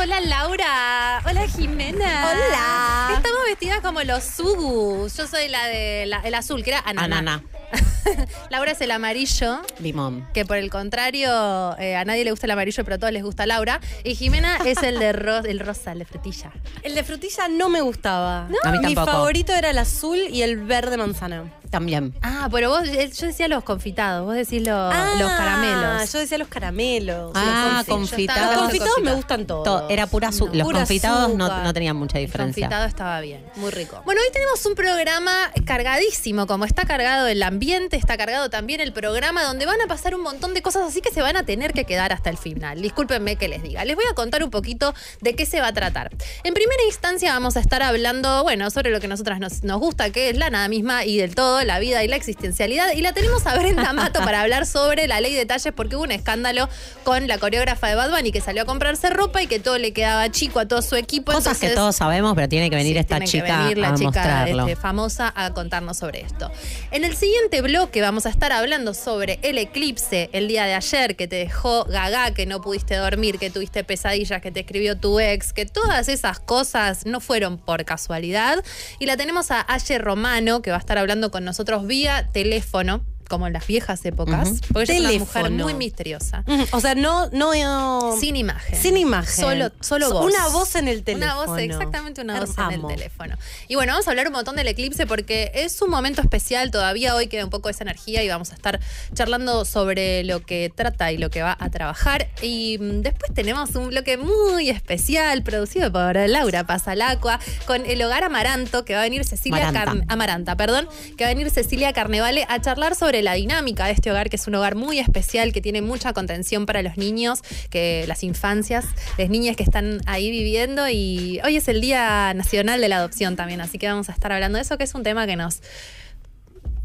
Hola Laura, hola Jimena. Hola. Estamos vestidas como los Sugus. Yo soy la de la- el azul, que era ananá. Ananá. Laura es el amarillo. Limón. Que por el contrario, eh, a nadie le gusta el amarillo, pero a todos les gusta Laura. Y Jimena es el de ro- el rosa, el de frutilla. El de frutilla no me gustaba. A mí Mi favorito era el azul y el verde manzana. También. Ah, pero vos, eh, yo decía los confitados, vos decís lo- Ah, los caramelos. Yo decía los caramelos. Ah, los confit- confitados. Los Los confitados me gustan todos. To- era pura azúcar. Los Pura confitados no, no tenían mucha El diferencia. confitado estaba bien. Muy rico. Bueno, hoy tenemos un programa cargadísimo, como está cargado el ambiente, está cargado también el programa, donde van a pasar un montón de cosas así que se van a tener que quedar hasta el final. Discúlpenme que les diga. Les voy a contar un poquito de qué se va a tratar. En primera instancia vamos a estar hablando, bueno, sobre lo que a nosotras nos, nos gusta, que es la nada misma y del todo, la vida y la existencialidad. Y la tenemos a Brenda Mato para hablar sobre la ley de talles, porque hubo un escándalo con la coreógrafa de Bad Bunny que salió a comprarse ropa y que todo le quedaba chico a todo su equipo. Cosas que todos sabemos, pero tiene que venir Sí, esta tiene que chica venir la a chica mostrarlo. este, famosa a contarnos sobre esto. En el siguiente bloque vamos a estar hablando sobre el eclipse el día de ayer que te dejó gaga, que no pudiste dormir, que tuviste pesadillas, que te escribió tu ex, que todas esas cosas no fueron por casualidad. Y la tenemos a Aye Romano, que va a estar hablando con nosotros vía teléfono, como en las viejas épocas, Ujú. porque ella es una mujer muy misteriosa. O sea, no, no, no- Sin imagen. Sin imagen. Solo, solo So- voz. Una voz en el teléfono. Una voz, exactamente una voz en el teléfono. Y bueno, vamos a hablar un montón del eclipse porque es un momento especial. Todavía hoy queda un poco esa energía y vamos a estar charlando sobre lo que trata y lo que va a trabajar. Y mm, después tenemos un bloque muy especial producido por Laura Pasalacua con el hogar Amaranto que va a venir Cecilia Amaranta, perdón, que va a venir Cecilia Carnevale a charlar sobre la dinámica de este hogar, que es un hogar muy especial, que tiene mucha contención para los niños, que las infancias, las niñas que están ahí viviendo. Y hoy es el Día Nacional de la Adopción también, así que vamos a estar hablando de eso, que es un tema que nos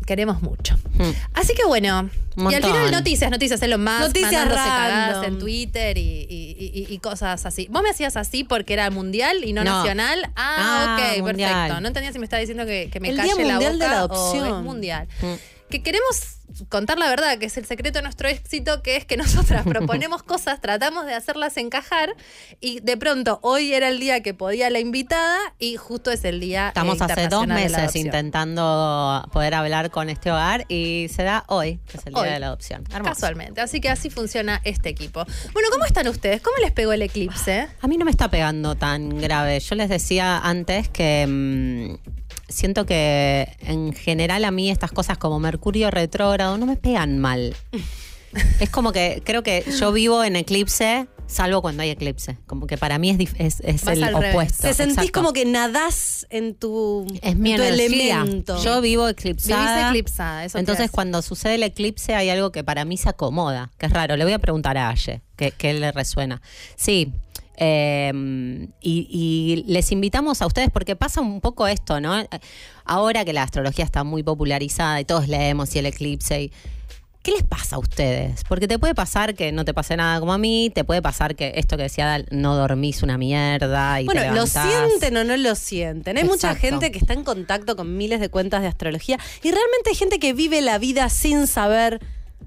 queremos mucho. Hmm. Así que bueno, y al final noticias, noticias en lo más, Noticias cagadas en Twitter y, y- y- y cosas así. ¿Vos me hacías así porque era mundial y no, No. nacional? Ah, Ah, ok, mundial. perfecto. No entendía si me estaba diciendo que, que me El calle Día la Mundial boca de la o Adopción. es mundial. Mm. Que queremos contar la verdad, que es el secreto de nuestro éxito, que es que nosotras proponemos cosas, tratamos de hacerlas encajar y de pronto hoy era el día que podía la invitada y justo es el día eh, Estamos hace dos meses intentando poder hablar con este hogar y se da hoy, que es el día de la adopción. Hermoso. Casualmente, así que así funciona este equipo. Bueno, ¿cómo están ustedes? ¿Cómo les pegó el eclipse? A mí no me está pegando tan grave. Yo les decía antes que mm, siento que en general a mí estas cosas como Mercurio retrógrado no me pegan mal. es como que creo que yo vivo en eclipse, salvo cuando hay eclipse. Como que para mí es, el opuesto. Te sentís exacto. como que nadás en tu, es mi en tu energía. elemento. Yo vivo Vivís eclipsada. eclipsada, eso Entonces, cuando sucede el eclipse, hay algo que para mí se acomoda, que es raro. Le voy a preguntar a Aye, que, que le resuena. Sí. Eh, y, y les invitamos a ustedes porque pasa un poco esto, ¿no? Ahora que la astrología está muy popularizada y todos leemos y el eclipse y ¿Qué les pasa a ustedes? Porque te puede pasar que no te pase nada como a mí, te puede pasar que esto que decía Dal, no dormís una mierda y Bueno, te lo sienten o no lo sienten. Hay mucha gente que está en contacto con miles de cuentas de astrología y realmente hay gente que vive la vida sin saber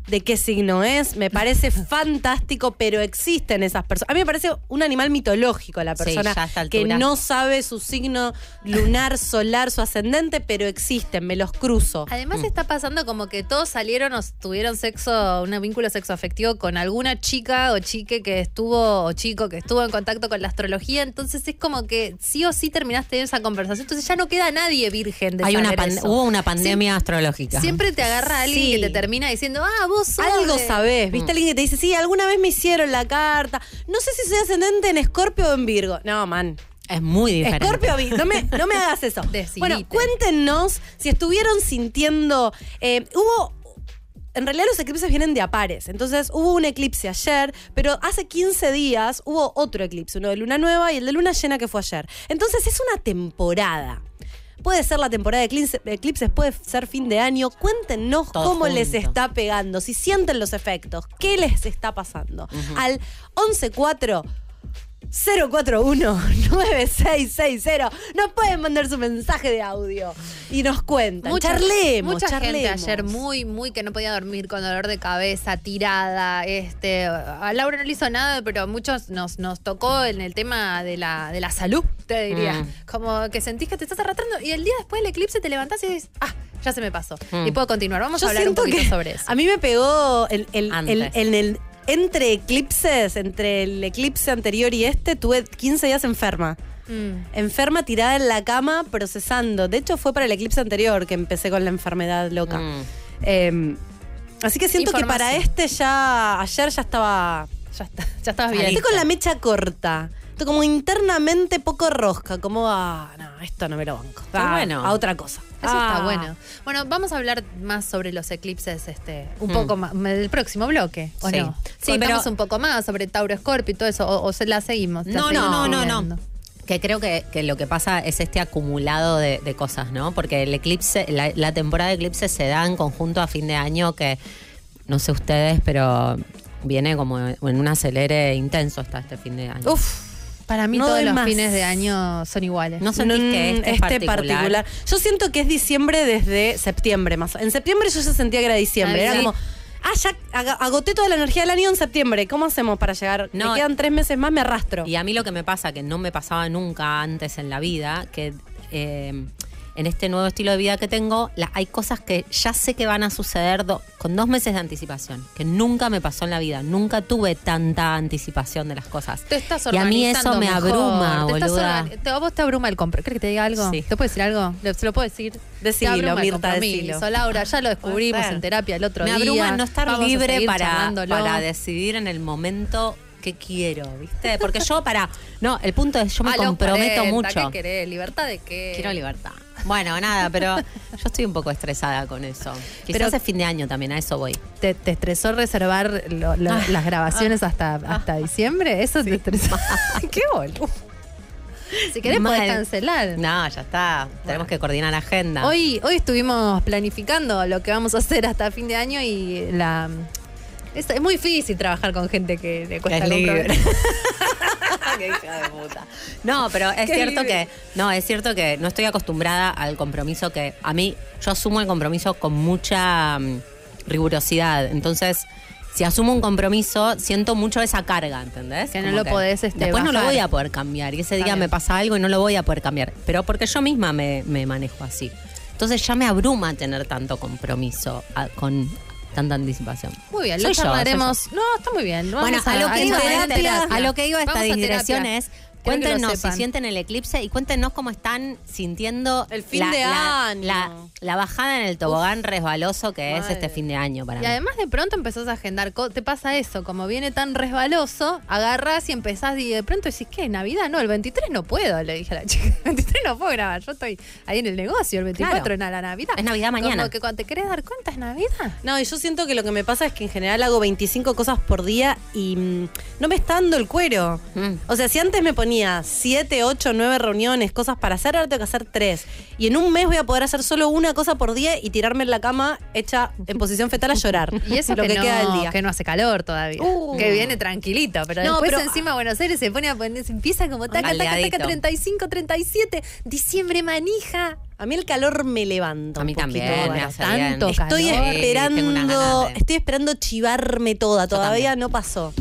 de qué signo es. Me parece fantástico, pero existen esas personas. A mí me parece un animal mitológico la persona que no sabe su signo lunar, solar, su ascendente, pero existen, me los cruzo. Además está pasando como que todos salieron o tuvieron sexo, un vínculo sexoafectivo con alguna chica o chique que estuvo, o chico que estuvo en contacto con la astrología, entonces es como que sí o sí terminaste esa conversación, entonces ya no queda nadie virgen de Hay una saber eso. hubo una pandemia astrológica. Siempre te agarra alguien Sí. que te termina diciendo, ah, vos sos Algo de-". sabés, Mm. ¿viste? Alguien que te dice, sí, alguna vez me hicieron la carta. No sé si soy ascendente en Escorpio o en Virgo. No, man. Es muy diferente. Escorpio, no me, no me hagas eso. Decidite. Bueno, cuéntenos si estuvieron sintiendo. eh, hubo. En realidad los eclipses vienen de a pares. Entonces hubo un eclipse ayer, pero hace 15 días hubo otro eclipse, uno de luna nueva y el de luna llena que fue ayer. Entonces es una temporada. Puede ser la temporada de eclipse- eclipses, puede ser fin de año. Cuéntenos cómo les está pegando, si sienten los efectos, qué les está pasando. Al 114 041-9660 nos pueden mandar su mensaje de audio y nos cuentan. charlemos, mucha gente charlemos. ayer muy, muy que no podía dormir con dolor de cabeza, tirada. Este, a Laura no le hizo nada, pero a muchos nos, nos tocó en el tema de la, de la salud, te diría. Mm. Como que sentís que te estás arrastrando y el día después del eclipse te levantás y dices, ah, ya se me pasó. Mm. Y puedo continuar. Vamos Yo a hablar un poquito sobre eso. A mí me pegó el, el entre eclipses, entre el eclipse anterior y este, tuve 15 días enferma. Mm. Enferma tirada en la cama procesando. De hecho, fue para el eclipse anterior que empecé con la enfermedad loca. Mm. Eh, así que siento que para este ya, ayer ya estaba... Ya está, ya estabas bien. Estoy con la mecha corta. Estoy como internamente poco rosca, como, ah, no, esto no me lo banco. Ah, bueno. A otra cosa. Eso está Ah. bueno. Bueno, vamos a hablar más sobre los eclipses este, un Mm. poco más del próximo bloque, ¿o Sí. no? Sí, Contamos pero- un poco más sobre Tauro Escorpio y todo eso, o, o se la seguimos. La No, no, seguimos no, no, no. Que creo que, que lo que pasa es este acumulado de, de cosas, ¿no? Porque el eclipse, la, la temporada de eclipse se da en conjunto a fin de año que, no sé ustedes, pero viene como en un acelere intenso hasta este fin de año. Uf, Para mí No todos los más. fines de año son iguales. No sentís que este, es particular. Yo siento que es diciembre desde septiembre más. En septiembre yo ya sentía que era diciembre. Era como, ah, ya ag- agoté toda la energía del año en septiembre. ¿Cómo hacemos para llegar? No, Me quedan tres meses más, me arrastro. Y a mí lo que me pasa, que no me pasaba nunca antes en la vida, que eh, en este nuevo estilo de vida que tengo, la- hay cosas que ya sé que van a suceder do- con dos meses de anticipación, que nunca me pasó en la vida. Nunca tuve tanta anticipación de las cosas. Te estás y a mí eso me mejor. abruma, Te boluda. te- ¿A vos te abruma el compro? ¿Crees que te diga algo? Sí. ¿Te puedo decir algo? ¿Le- ¿Se lo puedo decir? Decilo, Mirta, compromiso, decilo. Laura, ya lo descubrimos en terapia el otro me día. abruma no estar Vamos libre para, para decidir en el momento que quiero, ¿viste? Porque yo para... No, el punto es, yo me A los comprometo 40, mucho. ¿Qué querés? ¿Libertad de qué? Quiero libertad. Bueno, nada, pero yo estoy un poco estresada con eso. Quizás Pero- es fin de año también, a eso voy. ¿Te, te estresó reservar lo- lo- Ah, las grabaciones hasta, hasta diciembre? ¿Eso te estresó? ¡Qué boludo! Si querés Mal. podés cancelar. No, ya está. Tenemos que coordinar la agenda. Hoy, hoy estuvimos planificando lo que vamos a hacer hasta fin de año y la... Es, es muy difícil trabajar con gente que le cuesta es libre. comprometer. Qué hija de puta. No, pero es Qué cierto libre. que no, es cierto que no estoy acostumbrada al compromiso que a mí yo asumo el compromiso con mucha mm, rigurosidad. Entonces, si asumo un compromiso, siento mucho esa carga, ¿entendés? Que no lo podés, este, Después no lo voy a poder cambiar y ese día me pasa algo y no lo voy a poder cambiar, pero porque yo misma me, me manejo así. Entonces ya me abruma tener tanto compromiso a- con tanta anticipación. Muy bien, Soy lo yo, soy yo. charlaremos. No, está muy bien. Bueno, a, lo que iba a esta- terapia. a lo que iba esta Vamos a digresión es cuéntenos si sienten el eclipse y cuéntenos cómo están sintiendo El fin la, de la- año. La, la bajada en el tobogán resbaloso que es este fin de año para Y mí. además de pronto empezás a agendar, te pasa eso, como viene tan resbaloso, agarrás y empezás y de pronto decís, ¿qué? ¿Navidad? No, el 23 no puedo, le dije a la chica. El 23 no puedo grabar, yo estoy ahí en el negocio, el 24 Claro. en la Navidad. Es Navidad mañana. Como que cuando te querés dar cuenta es Navidad. No, y yo siento que lo que me pasa es que en general hago 25 cosas por día y mm, no me está dando el cuero. Mm. O sea, si antes me ponía 7, 8, 9 reuniones, cosas para hacer, ahora tengo que hacer 3. Y en un mes voy a poder hacer solo una cosa por día y tirarme en la cama hecha en posición fetal a llorar. Y eso lo que, que, no, queda del día. que no hace calor todavía. Uh. que viene tranquilito, pero No, después pero- encima Buenos Aires se pone a poner, se empieza como taca, taca, taca, Caldeadito. 35, 37, diciembre manija. A mí el calor me levanta. A mí un poquito también, me ahora. hace tanto bien. calor. Estoy esperando, estoy esperando chivarme toda, todavía también. no pasó.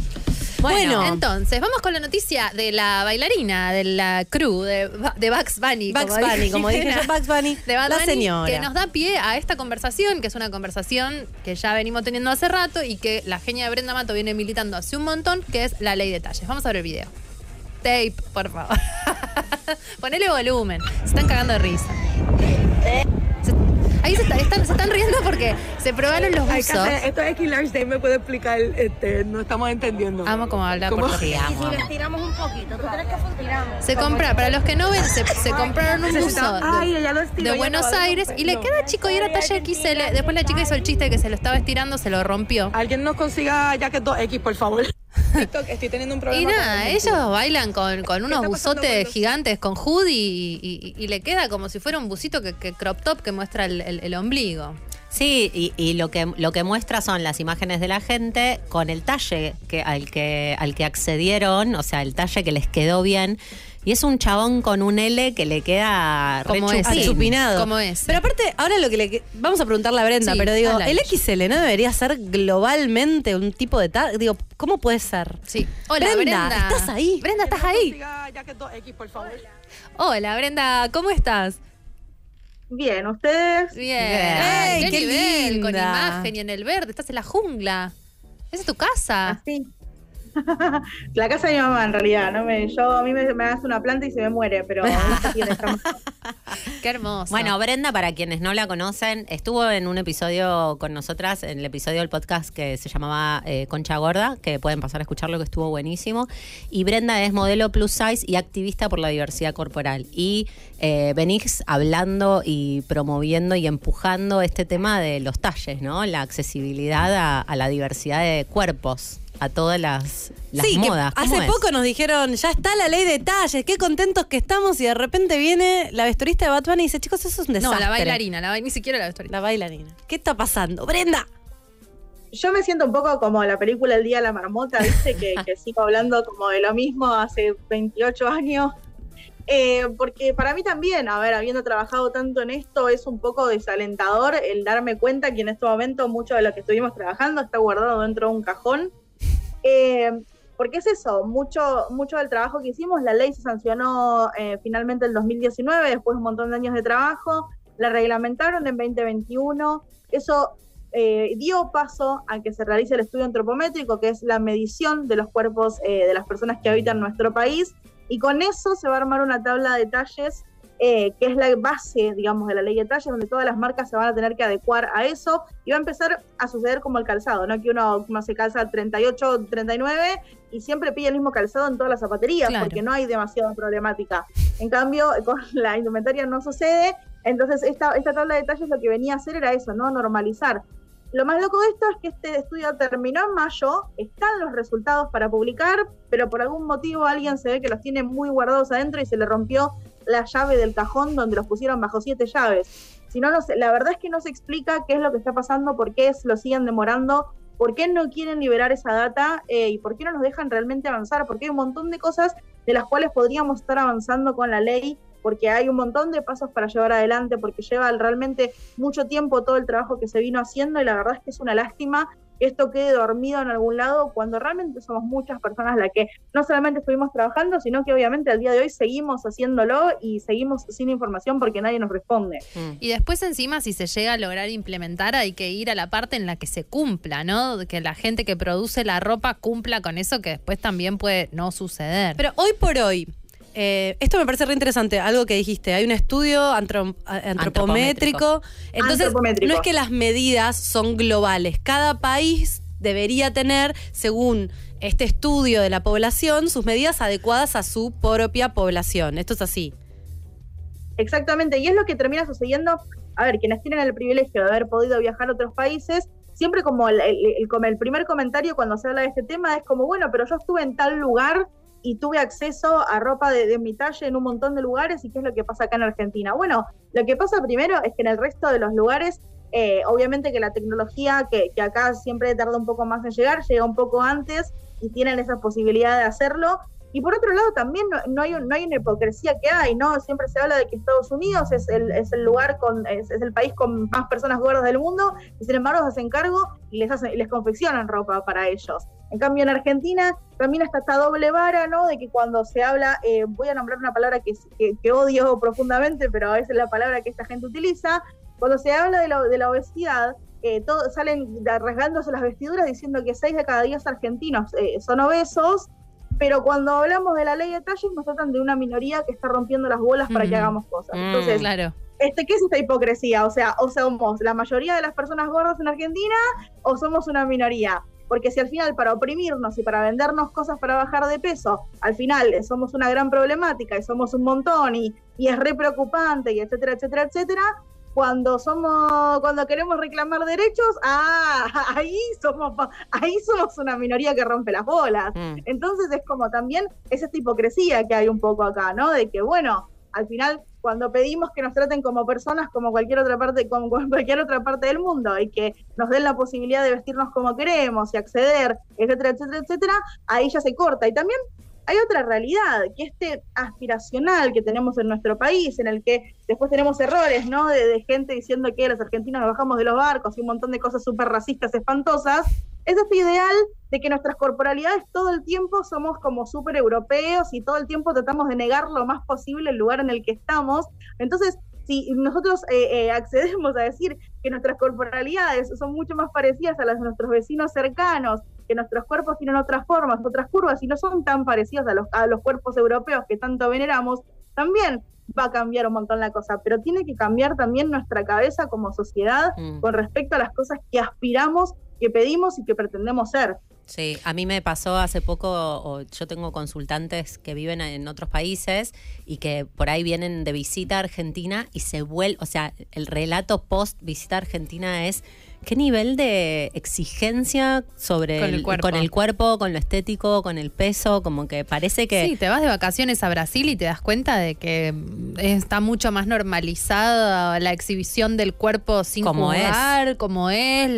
Bueno, Bueno. entonces, vamos con la noticia de la bailarina, de la crew, de, de Bugs Bunny. Bugs Bunny, como dije yo, Bugs Bunny, de Bad la Bunny, señora. Que nos da pie a esta conversación, que es una conversación que ya venimos teniendo hace rato y que la genia de Brenda Mato viene militando hace un montón, que es la ley de talles. Vamos a ver el video. Tape, por favor. Ponele volumen. Se están cagando de risa. Ahí se, está- están, se están riendo porque se probaron los Hay que buzos. esto es X Large Day, me puede explicar, este, no estamos entendiendo. Amo como habla ¿Cómo? portugués. Sí, amo, amo. Tiramos un poquito. ¿Tú crees que funcionamos? Se compra, para los que no ven, se, se compraron un buzo Ay, de, Buenos Aires y le queda chico y era talla XL. Después la chica hizo el chiste de que se lo estaba estirando, se lo rompió. Alguien nos consiga jacket 2X, por favor. TikTok estoy teniendo un problema. Y nada, el ellos bailan con, con unos buzotes gigantes con hoodie y, y- y le queda como si fuera un busito que, que crop top que muestra el, el- el ombligo. Sí, y, y lo que lo que muestra son las imágenes de la gente con el talle que al que al que accedieron, o sea, el talle que les quedó bien. Y es un chabón con un L que le queda Como. Achupinado. Como ese. Pero aparte, ahora lo que le. Vamos a preguntarle a Brenda, Sí, pero digo, el. XL no debería ser globalmente un tipo de tal. Digo, ¿cómo puede ser? Sí. Hola, Brenda, Brenda. ¿estás ahí? Brenda, ¿estás ahí? consiga ya que 2X, por favor. Hola, Brenda, ¿cómo estás? Bien, ¿ustedes? Bien. Ey, ¿Qué, qué nivel? Con linda. imagen y en el verde, estás en la jungla. Esa es tu casa. Así. la casa de mi mamá, en realidad. ¿no? Me, yo, a mí me, me hace una planta y se me muere, pero Qué hermoso. Bueno, Brenda, para quienes no la conocen, estuvo en un episodio con nosotras, en el episodio del podcast que se llamaba eh, Concha Gorda, que pueden pasar a escucharlo, que estuvo buenísimo. Y Brenda es modelo plus size y activista por la diversidad corporal. Y eh, venís hablando y promoviendo y empujando este tema de los talles, ¿no? La accesibilidad a, a la diversidad de cuerpos, a todas las, las sí, modas. ¿Cómo hace es? poco nos dijeron, ya está la ley de talles, qué contentos que estamos, y de repente viene la vestuarista de Batman y dice, chicos, eso es un no, desastre. la bailarina, la ba- ni siquiera la vestuarina. La bailarina. ¿Qué está pasando? Brenda. Yo me siento un poco como la película El Día de la Marmota, ¿viste? Que, que sigo hablando como de lo mismo hace 28 años. Eh, porque para mí también, a ver, habiendo trabajado tanto en esto, es un poco desalentador el darme cuenta que en este momento mucho de lo que estuvimos trabajando está guardado dentro de un cajón. Eh, porque es eso, mucho, mucho del trabajo que hicimos, la ley se sancionó eh, finalmente en 2019, después de un montón de años de trabajo, la reglamentaron en 2021, eso eh, dio paso a que se realice el estudio antropométrico, que es la medición de los cuerpos eh, de las personas que habitan nuestro país, y con eso se va a armar una tabla de talles eh, que es la base, digamos, de la ley de talles, donde todas las marcas se van a tener que adecuar a eso y va a empezar a suceder como el calzado, ¿no? Que uno, uno se calza 38, 39 y siempre pide el mismo calzado en todas las zapaterías Claro. porque no hay demasiada problemática. En cambio, con la indumentaria no sucede, entonces esta, esta tabla de talles lo que venía a hacer era eso, ¿no? Normalizar. Lo más loco de esto es que este estudio terminó en mayo, están los resultados para publicar, pero por algún motivo alguien se ve que los tiene muy guardados adentro y se le rompió la llave del cajón donde los pusieron bajo siete llaves. Si no, no sé, la verdad es que no se explica qué es lo que está pasando, por qué lo siguen demorando, por qué no quieren liberar esa data eh, y por qué no nos dejan realmente avanzar, porque hay un montón de cosas de las cuales podríamos estar avanzando con la ley, porque hay un montón de pasos para llevar adelante, porque lleva realmente mucho tiempo todo el trabajo que se vino haciendo y la verdad es que es una lástima que esto quede dormido en algún lado cuando realmente somos muchas personas las que no solamente estuvimos trabajando, sino que obviamente al día de hoy seguimos haciéndolo y seguimos sin información porque nadie nos responde. Mm. Y después encima si se llega a lograr implementar hay que ir a la parte en la que se cumpla, ¿no? Que la gente que produce la ropa cumpla con eso que después también puede no suceder. Pero hoy por hoy, eh, esto me parece re interesante, algo que dijiste. Hay un estudio antropométrico. Entonces, Antropométrico. no es que las medidas son globales. Cada país debería tener, según este estudio de la población, sus medidas adecuadas a su propia población. Esto es así. Exactamente, y es lo que termina sucediendo. A ver, quienes tienen el privilegio de haber podido viajar a otros países, siempre como el, el- el- como el primer comentario cuando se habla de este tema es como, bueno, pero yo estuve en tal lugar y tuve acceso a ropa de, de mi talla en un montón de lugares y qué es lo que pasa acá en Argentina. Bueno, lo que pasa primero es que en el resto de los lugares, eh, obviamente que la tecnología, que, que acá siempre tarda un poco más en llegar, llega un poco antes y tienen esa posibilidad de hacerlo. Y por otro lado, también no, hay, no hay una hipocresía que hay, ¿no? Siempre se habla de que Estados Unidos es el, es el lugar, con es, el país con más personas gordas del mundo, y sin embargo se hacen cargo y les, hacen, les confeccionan ropa para ellos. En cambio, en Argentina también está esta doble vara, ¿no? De que cuando se habla, eh, voy a nombrar una palabra que, que, que odio profundamente, pero a veces es la palabra que esta gente utiliza, cuando se habla de la, de la obesidad, eh, todo, salen rasgándose las vestiduras diciendo que 6 de cada 10 argentinos eh, son obesos, pero cuando hablamos de la ley de talles nos tratan de una minoría que está rompiendo las bolas para que Ujú. hagamos cosas. Mm, Entonces, Claro. este, ¿qué es esta hipocresía? O sea, o somos la mayoría de las personas gordas en Argentina o somos una minoría. Porque si al final para oprimirnos y para vendernos cosas para bajar de peso, al final somos una gran problemática y somos un montón y, y es re preocupante y etcétera, etcétera, etcétera, cuando somos, cuando queremos reclamar derechos, ah, ahí somos, ahí somos una minoría que rompe las bolas. Mm. Entonces es como también es esta hipocresía que hay un poco acá, ¿no? De que bueno, al final cuando pedimos que nos traten como personas como cualquier otra parte como cualquier otra parte del mundo y que nos den la posibilidad de vestirnos como queremos y acceder, etcétera, etcétera, etcétera, ahí ya se corta. Y también hay otra realidad, que este aspiracional que tenemos en nuestro país, en el que después tenemos errores, ¿no? De, de gente diciendo que los argentinos nos bajamos de los barcos y un montón de cosas súper racistas, espantosas, es este ideal de que nuestras corporalidades todo el tiempo somos como súper europeos y todo el tiempo tratamos de negar lo más posible el lugar en el que estamos. Entonces, si nosotros eh, eh, accedemos a decir que nuestras corporalidades son mucho más parecidas a las de nuestros vecinos cercanos, que nuestros cuerpos tienen otras formas, otras curvas y no son tan parecidos a los, a los cuerpos europeos que tanto veneramos, también va a cambiar un montón la cosa, pero tiene que cambiar también nuestra cabeza como sociedad Mm. con respecto a las cosas que aspiramos, que pedimos y que pretendemos ser. Sí, a mí me pasó hace poco, o yo tengo consultantes que viven en otros países y que por ahí vienen de visita a Argentina y se vuelve, o sea, el relato post visita a Argentina es qué nivel de exigencia sobre Con el cuerpo. con el cuerpo, con lo estético, con el peso, como que parece que Sí, te vas de vacaciones a Brasil y te das cuenta de que está mucho más normalizada la exhibición del cuerpo sin Como es. como es,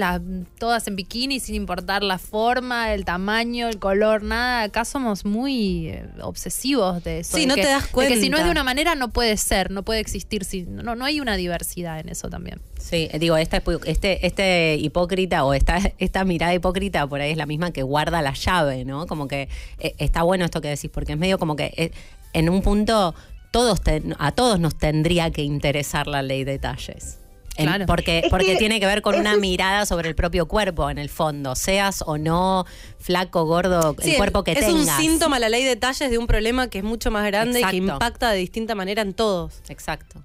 todas en bikini sin importar la forma, el tamaño, el color, nada. Acá somos muy eh, obsesivos de eso. Sí, de no que- te das de que si no es cuenta. de una manera no puede ser, no puede existir, si, no, no hay una diversidad en eso también. Sí, digo, esta, este, este hipócrita o esta, esta mirada hipócrita por ahí es la misma que guarda la llave, ¿no? Como que eh, está bueno esto que decís, porque es medio como que eh, en un punto todos ten- a todos nos tendría que interesar la ley de talles. En- Claro. porque Es porque que tiene que ver con una es- mirada sobre el propio cuerpo, en el fondo, seas o no flaco, gordo, el cuerpo que es tengas. un síntoma la ley de talles de un problema que es mucho más grande y que impacta de distinta manera en todos. Exacto.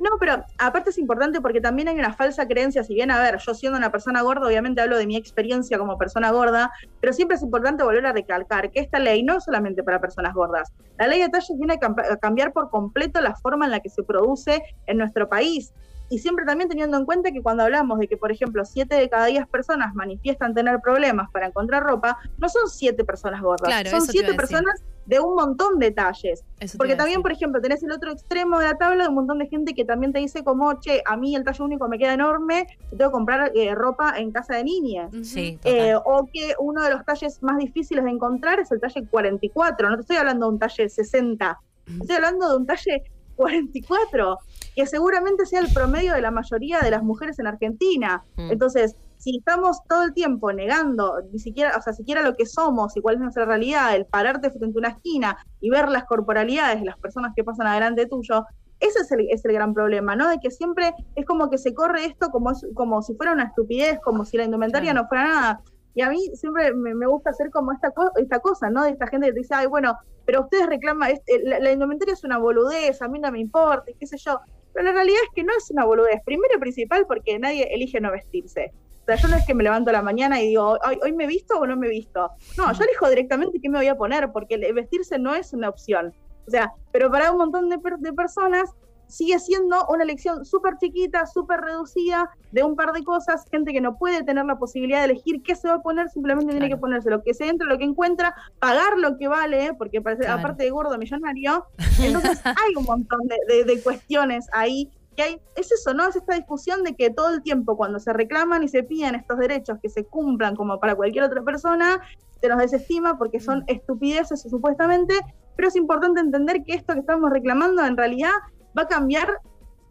No, pero aparte es importante porque también hay una falsa creencia, si bien, a ver, yo siendo una persona gorda, obviamente hablo de mi experiencia como persona gorda, pero siempre es importante volver a recalcar que esta ley no es solamente para personas gordas. La ley de talles viene a, cambiar por completo la forma en la que se produce en nuestro país. Y siempre también teniendo en cuenta que cuando hablamos de que, por ejemplo, siete de cada diez personas manifiestan tener problemas para encontrar ropa, no son siete personas gordas, Claro, son eso te iba siete a decir. personas de un montón de talles. Eso Porque también, por ejemplo, tenés el otro extremo de la tabla de un montón de gente que también te dice como, che, a mí el talle único me queda enorme, tengo que comprar eh, ropa en casa de niñas. Sí. Eh, o que uno de los talles más difíciles de encontrar es el talle 44. No te estoy hablando de un talle 60, estoy hablando de un talle 44, que seguramente sea el promedio de la mayoría de las mujeres en Argentina. Mm. Entonces, si estamos todo el tiempo negando ni siquiera, o sea, siquiera lo que somos y cuál es nuestra realidad, el pararte frente a una esquina y ver las corporalidades de las personas que pasan adelante tuyo, ese es el, es el gran problema, ¿no? De que siempre es como que se corre esto como, como si fuera una estupidez, como si la indumentaria no fuera nada. Y a mí siempre me, me gusta hacer como esta, co- esta cosa, ¿no? De esta gente que te dice, ay, bueno, pero ustedes reclaman, este, la, la indumentaria es una boludez, a mí no me importa, y qué sé yo. Pero la realidad es que no es una boludez. Primero y principal porque nadie elige no vestirse. O sea, yo no es que me levanto a la mañana y digo, hoy, hoy me visto o no me visto. No, yo elijo directamente qué me voy a poner, porque vestirse no es una opción. O sea, pero para un montón de, per- de personas sigue siendo una elección súper chiquita, súper reducida, de un par de cosas, gente que no puede tener la posibilidad de elegir qué se va a poner, simplemente tiene Claro. que ponerse lo que se entra, lo que encuentra, pagar lo que vale, ¿eh? porque parece, Claro. aparte de gordo millonario, entonces hay un montón de, de- de cuestiones ahí que hay, es eso, ¿no? Es esta discusión de que todo el tiempo cuando se reclaman y se piden estos derechos que se cumplan como para cualquier otra persona, se nos desestima porque son estupideces supuestamente, pero es importante entender que esto que estamos reclamando en realidad va a cambiar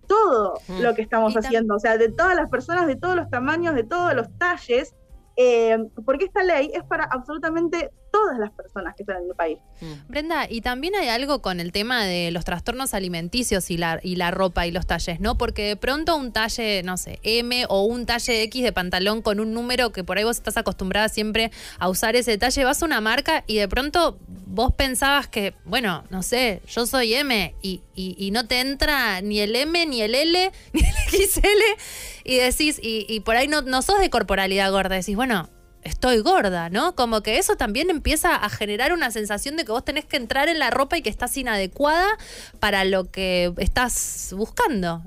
todo Mm. lo que estamos Y haciendo, o sea, de todas las personas, de todos los tamaños, de todos los talles, eh, porque esta ley es para absolutamente todas las personas que están en el país. Mm. Brenda, y también hay algo con el tema de los trastornos alimenticios y la, y la ropa y los talles, ¿no? Porque de pronto un talle, no sé, M o un talle X de pantalón con un número que por ahí vos estás acostumbrada siempre a usar ese talle, vas a una marca y de pronto vos pensabas que, bueno, no sé, yo soy M y, y- y no te entra ni el M, ni el L, ni el XL y decís, y, y por ahí no, no sos de corporalidad gorda, decís, bueno, estoy gorda, ¿no? Como que eso también empieza a generar una sensación de que vos tenés que entrar en la ropa y que estás inadecuada para lo que estás buscando.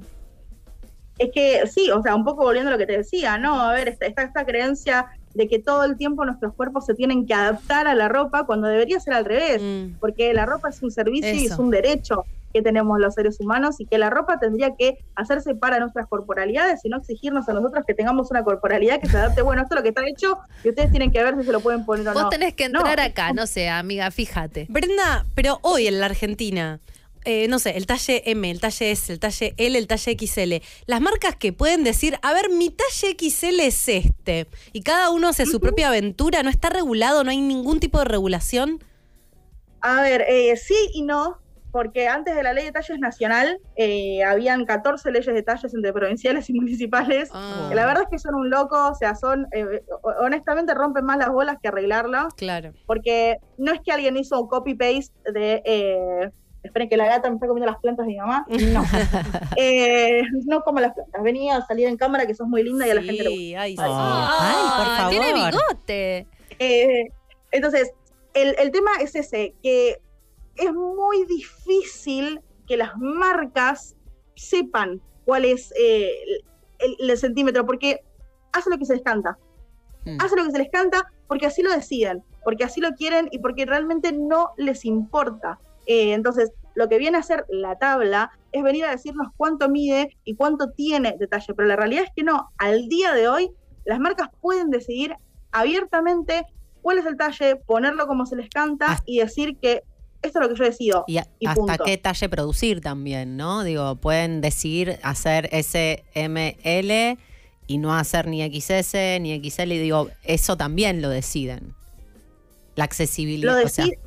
es que sí, o sea, un poco volviendo a lo que te decía, ¿no? A ver, está, esta creencia de que todo el tiempo nuestros cuerpos se tienen que adaptar a la ropa cuando debería ser al revés, Mm. porque la ropa es un servicio y es un derecho que tenemos los seres humanos y que la ropa tendría que hacerse para nuestras corporalidades y no exigirnos a nosotros que tengamos una corporalidad que se adapte, bueno, esto es lo que está hecho y ustedes tienen que ver si se lo pueden poner o Vos no. tenés que No, entrar acá, no sé, amiga, fíjate. Brenda, pero hoy en la Argentina, eh, no sé, el talle M, el talle S, el talle L, el talle XL, las marcas que pueden decir, a ver, mi talle XL es este, y cada uno hace su propia aventura, no está regulado, no hay ningún tipo de regulación. A ver, eh, sí y no, porque antes de la ley de talles nacional eh, habían 14 leyes de talles entre provinciales y municipales. Ah. que La verdad es que son un loco, o sea, son, eh, honestamente rompen más las bolas que arreglarlo, Claro. porque no es que alguien hizo un copy-paste de... eh, esperen que la gata me está comiendo las plantas de mi mamá. No. Eh, no como las plantas. Venía a salir en cámara que sos muy linda y a la gente le gusta. Sí, ay, sí. Ay, por favor. Tiene bigote. Eh, entonces, el, el tema es ese, que es muy difícil que las marcas sepan cuál es eh, el, el- el centímetro, porque hacen lo que se les canta. Mm. Hacen lo que se les canta porque así lo deciden, porque así lo quieren y porque realmente no les importa. Eh, entonces, lo que viene a hacer la tabla es venir a decirnos cuánto mide y cuánto tiene detalle, pero la realidad es que no. Al día de hoy, las marcas pueden decidir abiertamente cuál es el talle, ponerlo como se les canta y decir que esto es lo que yo decido. Y, a- Y hasta punto. qué talle producir también, ¿no? Digo, pueden decidir hacer SML y no hacer ni XS ni XL. Y digo, eso también lo deciden. La accesibilidad. Lo o sea, decide-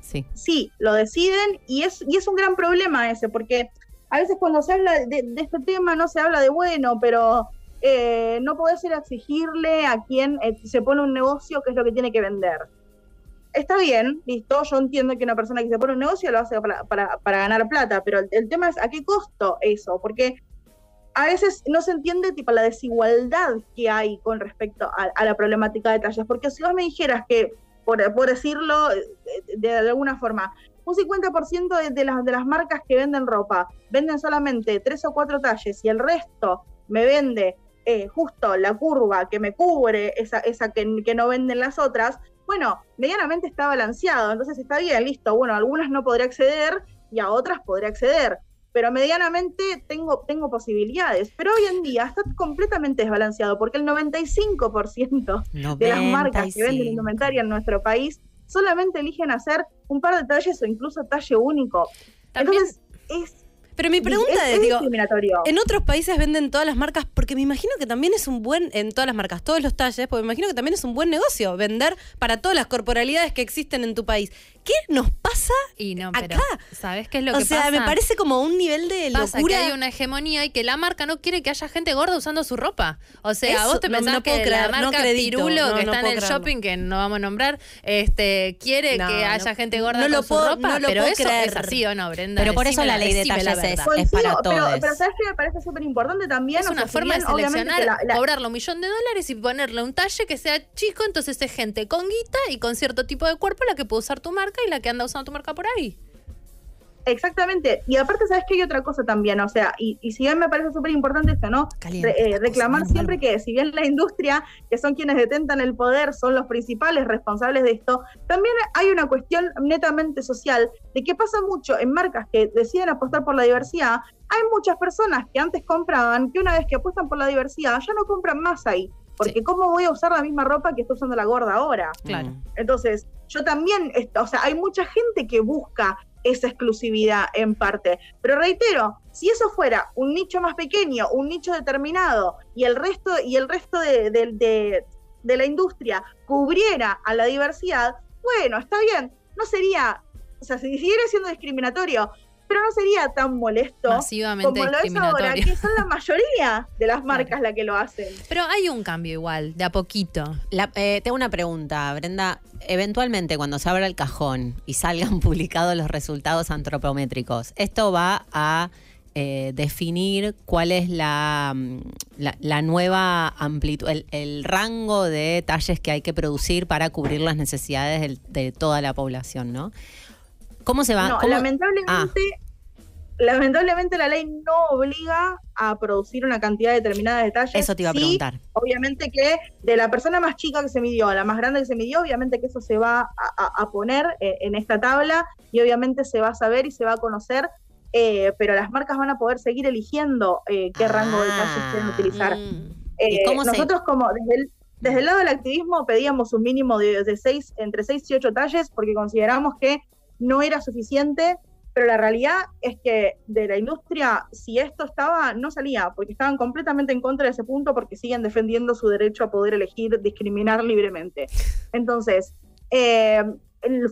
sí. sí, lo deciden y es, y es un gran problema ese, porque a veces cuando se habla de, de este tema no se habla de bueno, pero eh, no podés ir a exigirle a quien eh, se pone un negocio qué es lo que tiene que vender. Está bien, listo, yo entiendo que una persona que se pone un negocio lo hace para, ganar plata, pero el, tema es a qué costo eso, porque a veces no se entiende tipo la desigualdad que hay con respecto a, la problemática de tallas, porque si vos me dijeras que, por, decirlo eh, de, alguna forma, un 50% de, de las, de las marcas que venden ropa venden solamente tres o cuatro talles y el resto me vende eh, justo la curva que me cubre, esa, esa que no venden las otras, bueno, medianamente está balanceado, entonces está bien, listo, bueno, a algunas no podré acceder y a otras podré acceder, pero medianamente tengo, tengo posibilidades, pero hoy en día está completamente desbalanceado porque el 95% de las marcas que venden 95. indumentaria en nuestro país solamente eligen hacer un par de talles o incluso talle único. También- Entonces, es, Pero mi pregunta es, digo, en otros países venden todas las marcas, porque me imagino que también es un buen, en todas las marcas, todos los talles, porque me imagino que también es un buen negocio vender para todas las corporalidades que existen en tu país. ¿Qué nos pasa? Y no, pero Acá. ¿sabes qué es lo o que sea, pasa? me parece como un nivel de Pasa locura. que hay una hegemonía y que la marca no quiere que haya gente gorda usando su ropa. O sea, Eso, vos te pensás no que la marca acredito, Pirulo, no, que no está en el shopping, que no vamos a nombrar, este, quiere No, que no- haya gente gorda no con lo su puedo- ropa. no lo pero puedo eso creer. es así o no, Brenda. Pero por eso la ley de tallas es- es para pero, pero ¿sabes qué me parece súper importante también? Es O una sea, forma de seleccionar, que la- la- cobrarle un millón de dólares y ponerle un talle que sea chico, entonces es gente con guita y con cierto tipo de cuerpo la que puede usar tu marca y la que anda usando tu marca por ahí. Exactamente. Y aparte, ¿sabes que hay otra cosa también? O sea, y, y si bien me parece súper importante esto, ¿no? Caliente Re- eh, reclamar cosa, siempre que si bien la industria, que son quienes detentan el poder, son los principales responsables de esto, también hay una cuestión netamente social de que pasa mucho en marcas que deciden apostar por la diversidad. Hay muchas personas que antes compraban, que una vez que apuestan por la diversidad, ya no compran más ahí. Porque Sí. ¿cómo voy a usar la misma ropa que está usando la gorda ahora? Claro. Mm. Entonces, yo también, o sea, hay mucha gente que busca esa exclusividad en parte. Pero reitero, si eso fuera un nicho más pequeño, un nicho determinado, y el resto, y el resto de, de- de- de la industria cubriera a la diversidad, bueno, está bien. No sería, o sea, si siguiera siendo discriminatorio, pero no sería tan molesto Masivamente como lo es ahora, que son la mayoría de las marcas las que lo hacen. Pero hay un cambio igual, de a poquito. La- eh, tengo una pregunta, Brenda. Eventualmente, cuando se abra el cajón y salgan publicados los resultados antropométricos, ¿esto va a eh, definir cuál es la, mm, la, la nueva amplitud, el, el rango de talles que hay que producir para cubrir las necesidades del- de toda la población, ¿no? ¿Cómo se va? No, cómo- lamentablemente, Ah. lamentablemente la ley no obliga a producir una cantidad determinada de detalles. Eso te iba a Sí, preguntar. obviamente que de la persona más chica que se midió a la más grande que se midió, obviamente que eso se va a, poner eh, en esta tabla y obviamente se va a saber y se va a conocer, eh, pero las marcas van a poder seguir eligiendo eh, qué rango de detalles quieren Ah. utilizar. Mm. ¿Y Eh, cómo se- nosotros como desde el, desde el lado del activismo pedíamos un mínimo de, de seis, entre 6 y 8 talles porque consideramos que no era suficiente, pero la realidad es que de la industria, si esto estaba, no salía, porque estaban completamente en contra de ese punto porque siguen defendiendo su derecho a poder elegir discriminar libremente. Entonces, eh,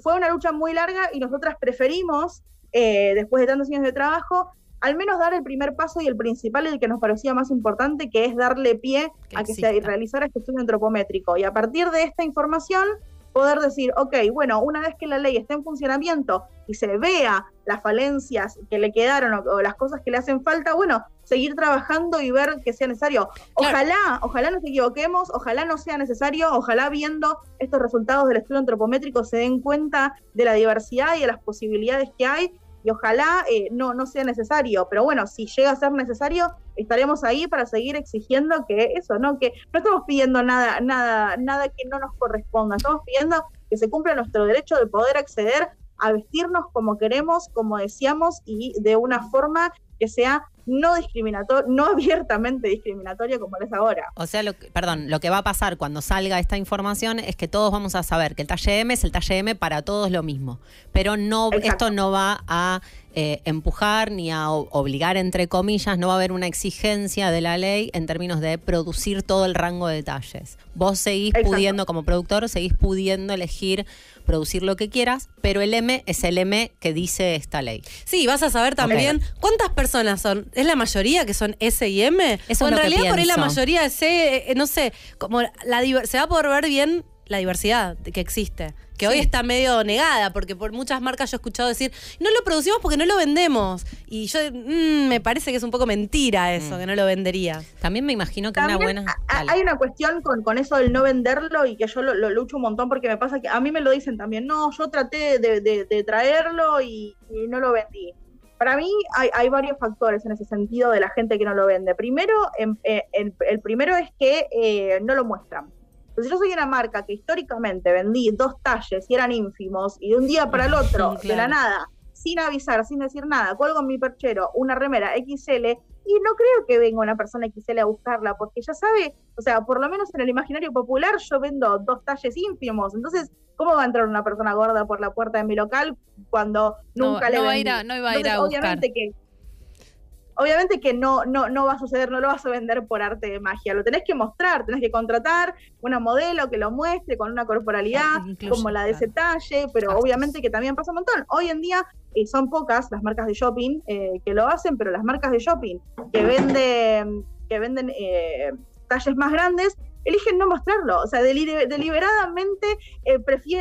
fue una lucha muy larga y nosotras preferimos, eh, después de tantos años de trabajo, al menos dar el primer paso y el principal, el que nos parecía más importante, que es darle pie Que a que se realizara este estudio antropométrico. Y a partir de esta información, poder decir, ok, bueno, una vez que la ley esté en funcionamiento y se vea las falencias que le quedaron o, o las cosas que le hacen falta, bueno, seguir trabajando y ver que sea necesario. Ojalá, ojalá nos equivoquemos, ojalá no sea necesario, ojalá viendo estos resultados del estudio antropométrico se den cuenta de la diversidad y de las posibilidades que hay y ojalá eh, no, no sea necesario. Pero bueno, si llega a ser necesario, estaremos ahí para seguir exigiendo que eso, ¿no? Que no estamos pidiendo nada, nada, nada que no nos corresponda, estamos pidiendo que se cumpla nuestro derecho de poder acceder a vestirnos como queremos, como decíamos, y de una forma que sea no discriminatoria, no abiertamente discriminatoria como lo es ahora. O sea, lo que- perdón, lo que va a pasar cuando salga esta información es que todos vamos a saber que el talle M es el talle M para todos lo mismo. Pero no, Exacto. esto no va a eh, empujar ni a obligar, entre comillas, no va a haber una exigencia de la ley en términos de producir todo el rango de detalles. Vos seguís Exacto. pudiendo, como productor, seguís pudiendo elegir producir lo que quieras, pero el M es el M que dice esta ley. Sí, vas a saber también cuántas personas son. ¿Es la mayoría que son S y M? Eso o es en realidad por ahí la mayoría es C, eh, no sé, como la se va a poder ver bien la diversidad que existe. Que hoy está medio negada, porque por muchas marcas yo he escuchado decir, no lo producimos porque no lo vendemos. Y yo mm, me parece que es un poco mentira eso, Mm. que no lo vendería. También me imagino que una También buena... a- Dale. hay una cuestión con, con eso del no venderlo y que yo lo, lo lucho un montón porque me pasa que a mí me lo dicen también, no, yo traté de, de- de traerlo y, y no lo vendí. Para mí hay, hay varios factores en ese sentido de la gente que no lo vende. Primero, eh, el, el primero es que eh, no lo muestran. Entonces, yo soy una marca que históricamente vendí dos talles y eran ínfimos y de un día para el otro, de la nada, sin avisar, sin decir nada, cuelgo en mi perchero una remera XL y no creo que venga una persona XL a buscarla, porque ya sabe, o sea, por lo menos en el imaginario popular yo vendo dos talles ínfimos, entonces, ¿cómo va a entrar una persona gorda por la puerta de mi local cuando No, nunca le no va a ir a- no iba a ir Entonces, a buscar. Obviamente que, obviamente que no, no, no va a suceder, no lo vas a vender por arte de magia, lo tenés que mostrar, tenés que contratar una modelo que lo muestre con una corporalidad Incluye, como la de ese talle, pero obviamente que también pasa un montón. Hoy en día eh, son pocas las marcas de shopping eh, que lo hacen, pero las marcas de shopping que venden, que venden eh, talles más grandes eligen no mostrarlo, o sea, deli- deliberadamente eh,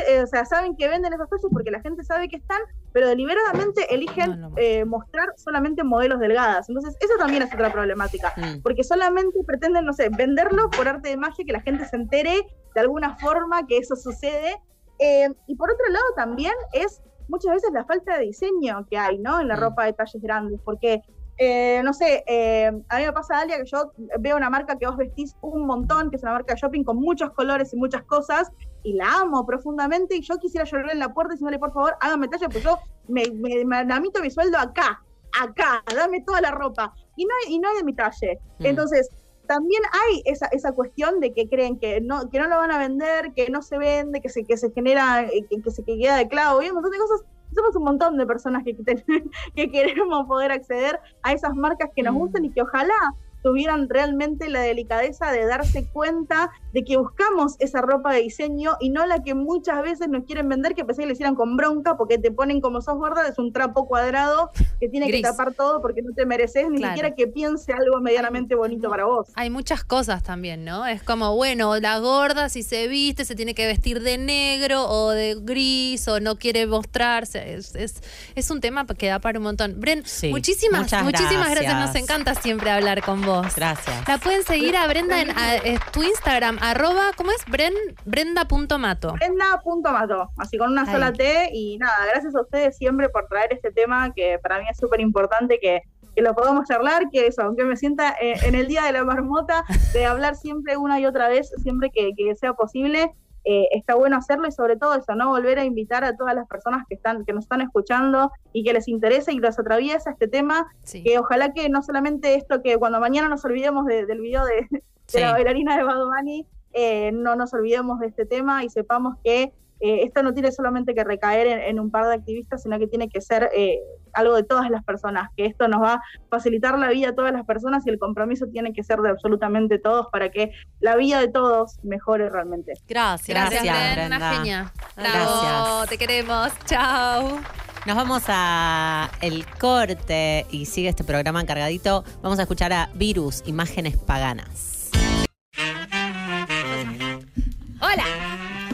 eh, o sea, saben que venden esos talles porque la gente sabe que están, pero deliberadamente eligen No lo eh, mostrar solamente modelos delgadas. Entonces, eso también es otra problemática Mm. porque solamente pretenden, no sé, venderlo por arte de magia, que la gente se entere de alguna forma que eso sucede. Eh, y por otro lado también es muchas veces la falta de diseño que hay, ¿no? En la Mm. ropa de talles grandes, porque, eh, no sé, eh, a mí me pasa, Dalia, que yo veo una marca que vos vestís un montón, que es una marca de shopping con muchos colores y muchas cosas, y la amo profundamente, y yo quisiera llorar en la puerta diciéndole, por favor, hágame talla, porque yo me, me, me mi sueldo acá, acá, dame toda la ropa. Y no hay, y no hay de mi talle. Mm. Entonces, también hay esa, esa cuestión de que creen que no, que no lo van a vender, que no se vende, que se, que se genera, eh, que, que se que queda de clavo, y un montón de cosas. Somos un montón de personas que, que, que queremos poder acceder a esas marcas que nos Mm. gustan y que ojalá tuvieran realmente la delicadeza de darse cuenta de que buscamos esa ropa de diseño y no la que muchas veces nos quieren vender que pensé que le hicieran con bronca porque te ponen como sos gorda, es un trapo cuadrado que tiene Gris. que tapar todo porque no te mereces ni Claro. siquiera que piense algo medianamente bonito para vos. Hay muchas cosas también, ¿no? Es como, bueno, la gorda si se viste se tiene que vestir de negro o de gris o no quiere mostrarse. Es, es, es un tema que da para un montón. Bren, Sí, muchísimas, muchas muchísimas gracias. gracias. Nos encanta siempre hablar con vos. Vos. Gracias. La pueden seguir a Brenda en a- tu Instagram, arroba, ¿cómo es? Bren, brenda.mato. Brenda.mato, así con una Ahí. sola T. Y nada, gracias a ustedes siempre por traer este tema que para mí es súper importante que, que lo podamos charlar, que eso, aunque me sienta eh, en el día de la marmota, de hablar siempre una y otra vez, siempre que, que sea posible. Eh, está bueno hacerlo y sobre todo eso, no volver a invitar a todas las personas que están que nos están escuchando y que les interesa y les atraviesa este tema, Sí. que ojalá que no solamente esto que cuando mañana nos olvidemos de- del video de, de Sí. la bailarina de Bad Bunny, eh, no nos olvidemos de este tema y sepamos que eh, esto no tiene solamente que recaer en, en un par de activistas, sino que tiene que ser eh, algo de todas las personas, que esto nos va a facilitar la vida a todas las personas y el compromiso tiene que ser de absolutamente todos para que la vida de todos mejore realmente. Gracias. Gracias, Gracias, Bren, una Brenda. genia. Bravo, Gracias. te queremos. Chao. Nos vamos a el corte y sigue este programa cargadito. Vamos a escuchar a Virus, Imágenes Paganas.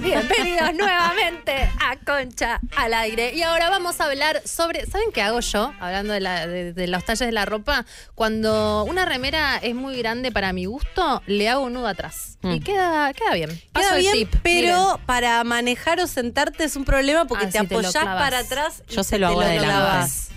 Bienvenidos nuevamente a Concha al aire. Y ahora vamos a hablar sobre, ¿saben qué hago yo? Hablando de, la- de- de los talles de la ropa, cuando una remera es muy grande para mi gusto, le hago un nudo atrás. Mm. Y queda, queda bien. Paso Queda el bien, tip. pero Miren. para manejar o sentarte es un problema porque Ah, te si lo apoyás para atrás. y Yo se lo hago adelante. clavas.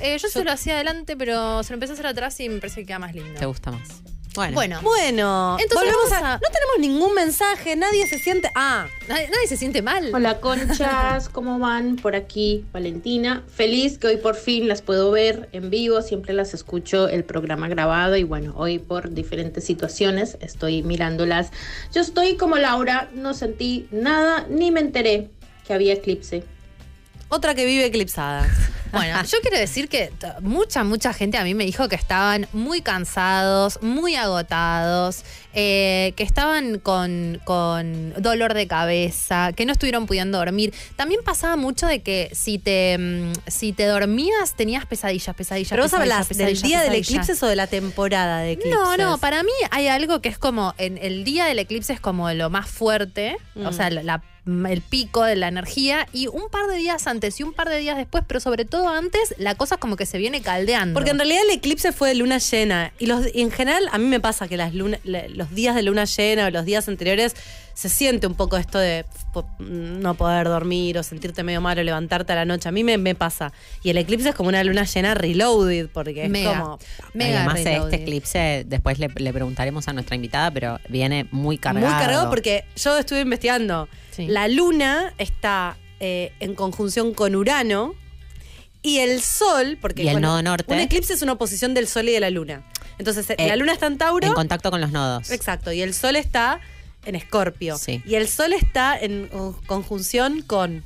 Eh, yo se lo hacía adelante, pero se lo empecé a hacer atrás y me parece que queda más lindo. ¿Te gusta más? Bueno. Bueno, Bueno, Entonces volvemos vamos a, a- No tenemos ningún mensaje, nadie se siente. Ah, nadie, nadie se siente mal. Hola conchas, ¿cómo van? Por aquí, Valentina. Feliz que hoy por fin las puedo ver en vivo, siempre las escucho el programa grabado y bueno, hoy por diferentes situaciones estoy mirándolas. Yo estoy como Laura, no sentí nada ni me enteré que había eclipse. Otra que vive eclipsada. Bueno, yo quiero decir que mucha, mucha gente a mí me dijo que estaban muy cansados, muy agotados, eh, que estaban con, con dolor de cabeza, que no estuvieron pudiendo dormir. También pasaba mucho de que si te, mm, si te dormías tenías pesadillas, pesadillas. Pero vos hablas del día del eclipse o de la temporada de eclipses. No, no, para mí hay algo que es como, en el día del eclipse es como lo más fuerte, Mm. o sea, la- la- el pico de la energía, y un par de días antes y un par de días después, pero sobre todo antes, la cosa como que se viene caldeando. Porque en realidad el eclipse fue de luna llena. Y los, y en general, a mí me pasa que las luna- los días de luna llena o los días anteriores se siente un poco esto de no poder dormir o sentirte medio mal o levantarte a la noche. A mí me, me pasa. Y el eclipse es como una luna llena reloaded, porque es como. Mega Además, reloaded. este eclipse, después le, le preguntaremos a nuestra invitada, pero viene muy cargado. Muy cargado porque yo estuve investigando. Sí. La luna está eh, en conjunción con Urano y el Sol, porque Y el bueno, nodo norte. un eclipse es una oposición del Sol y de la Luna. Entonces, Eh, la luna está en Tauro. En contacto con los nodos. Exacto, y el Sol está en Escorpio. Sí. Y el Sol está en conjunción con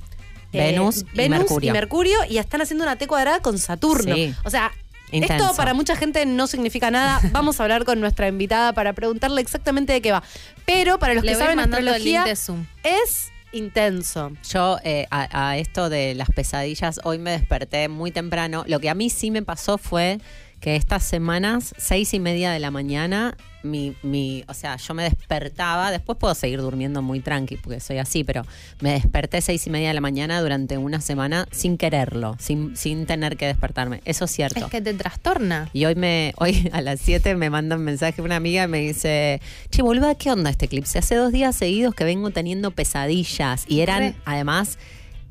eh, Venus y Venus Mercurio. y Mercurio y están haciendo una T cuadrada con Saturno. Sí. O sea, Intenso. esto para mucha gente no significa nada. Vamos a hablar con nuestra invitada para preguntarle exactamente de qué va. Pero para los Le que saben astrología, es intenso. Yo eh, a, a esto de las pesadillas, hoy me desperté muy temprano. Lo que a mí sí me pasó fue que estas semanas, seis y media de la mañana, mi, mi, o sea, yo me despertaba, después puedo seguir durmiendo muy tranqui, porque soy así, pero me desperté seis y media de la mañana durante una semana sin quererlo, sin, sin tener que despertarme. Eso es cierto. Es que te trastorna. Y hoy me, hoy a las 7 me manda un mensaje una amiga y me dice, che, boluda, ¿qué onda este eclipse? Hace dos días seguidos que vengo teniendo pesadillas y eran además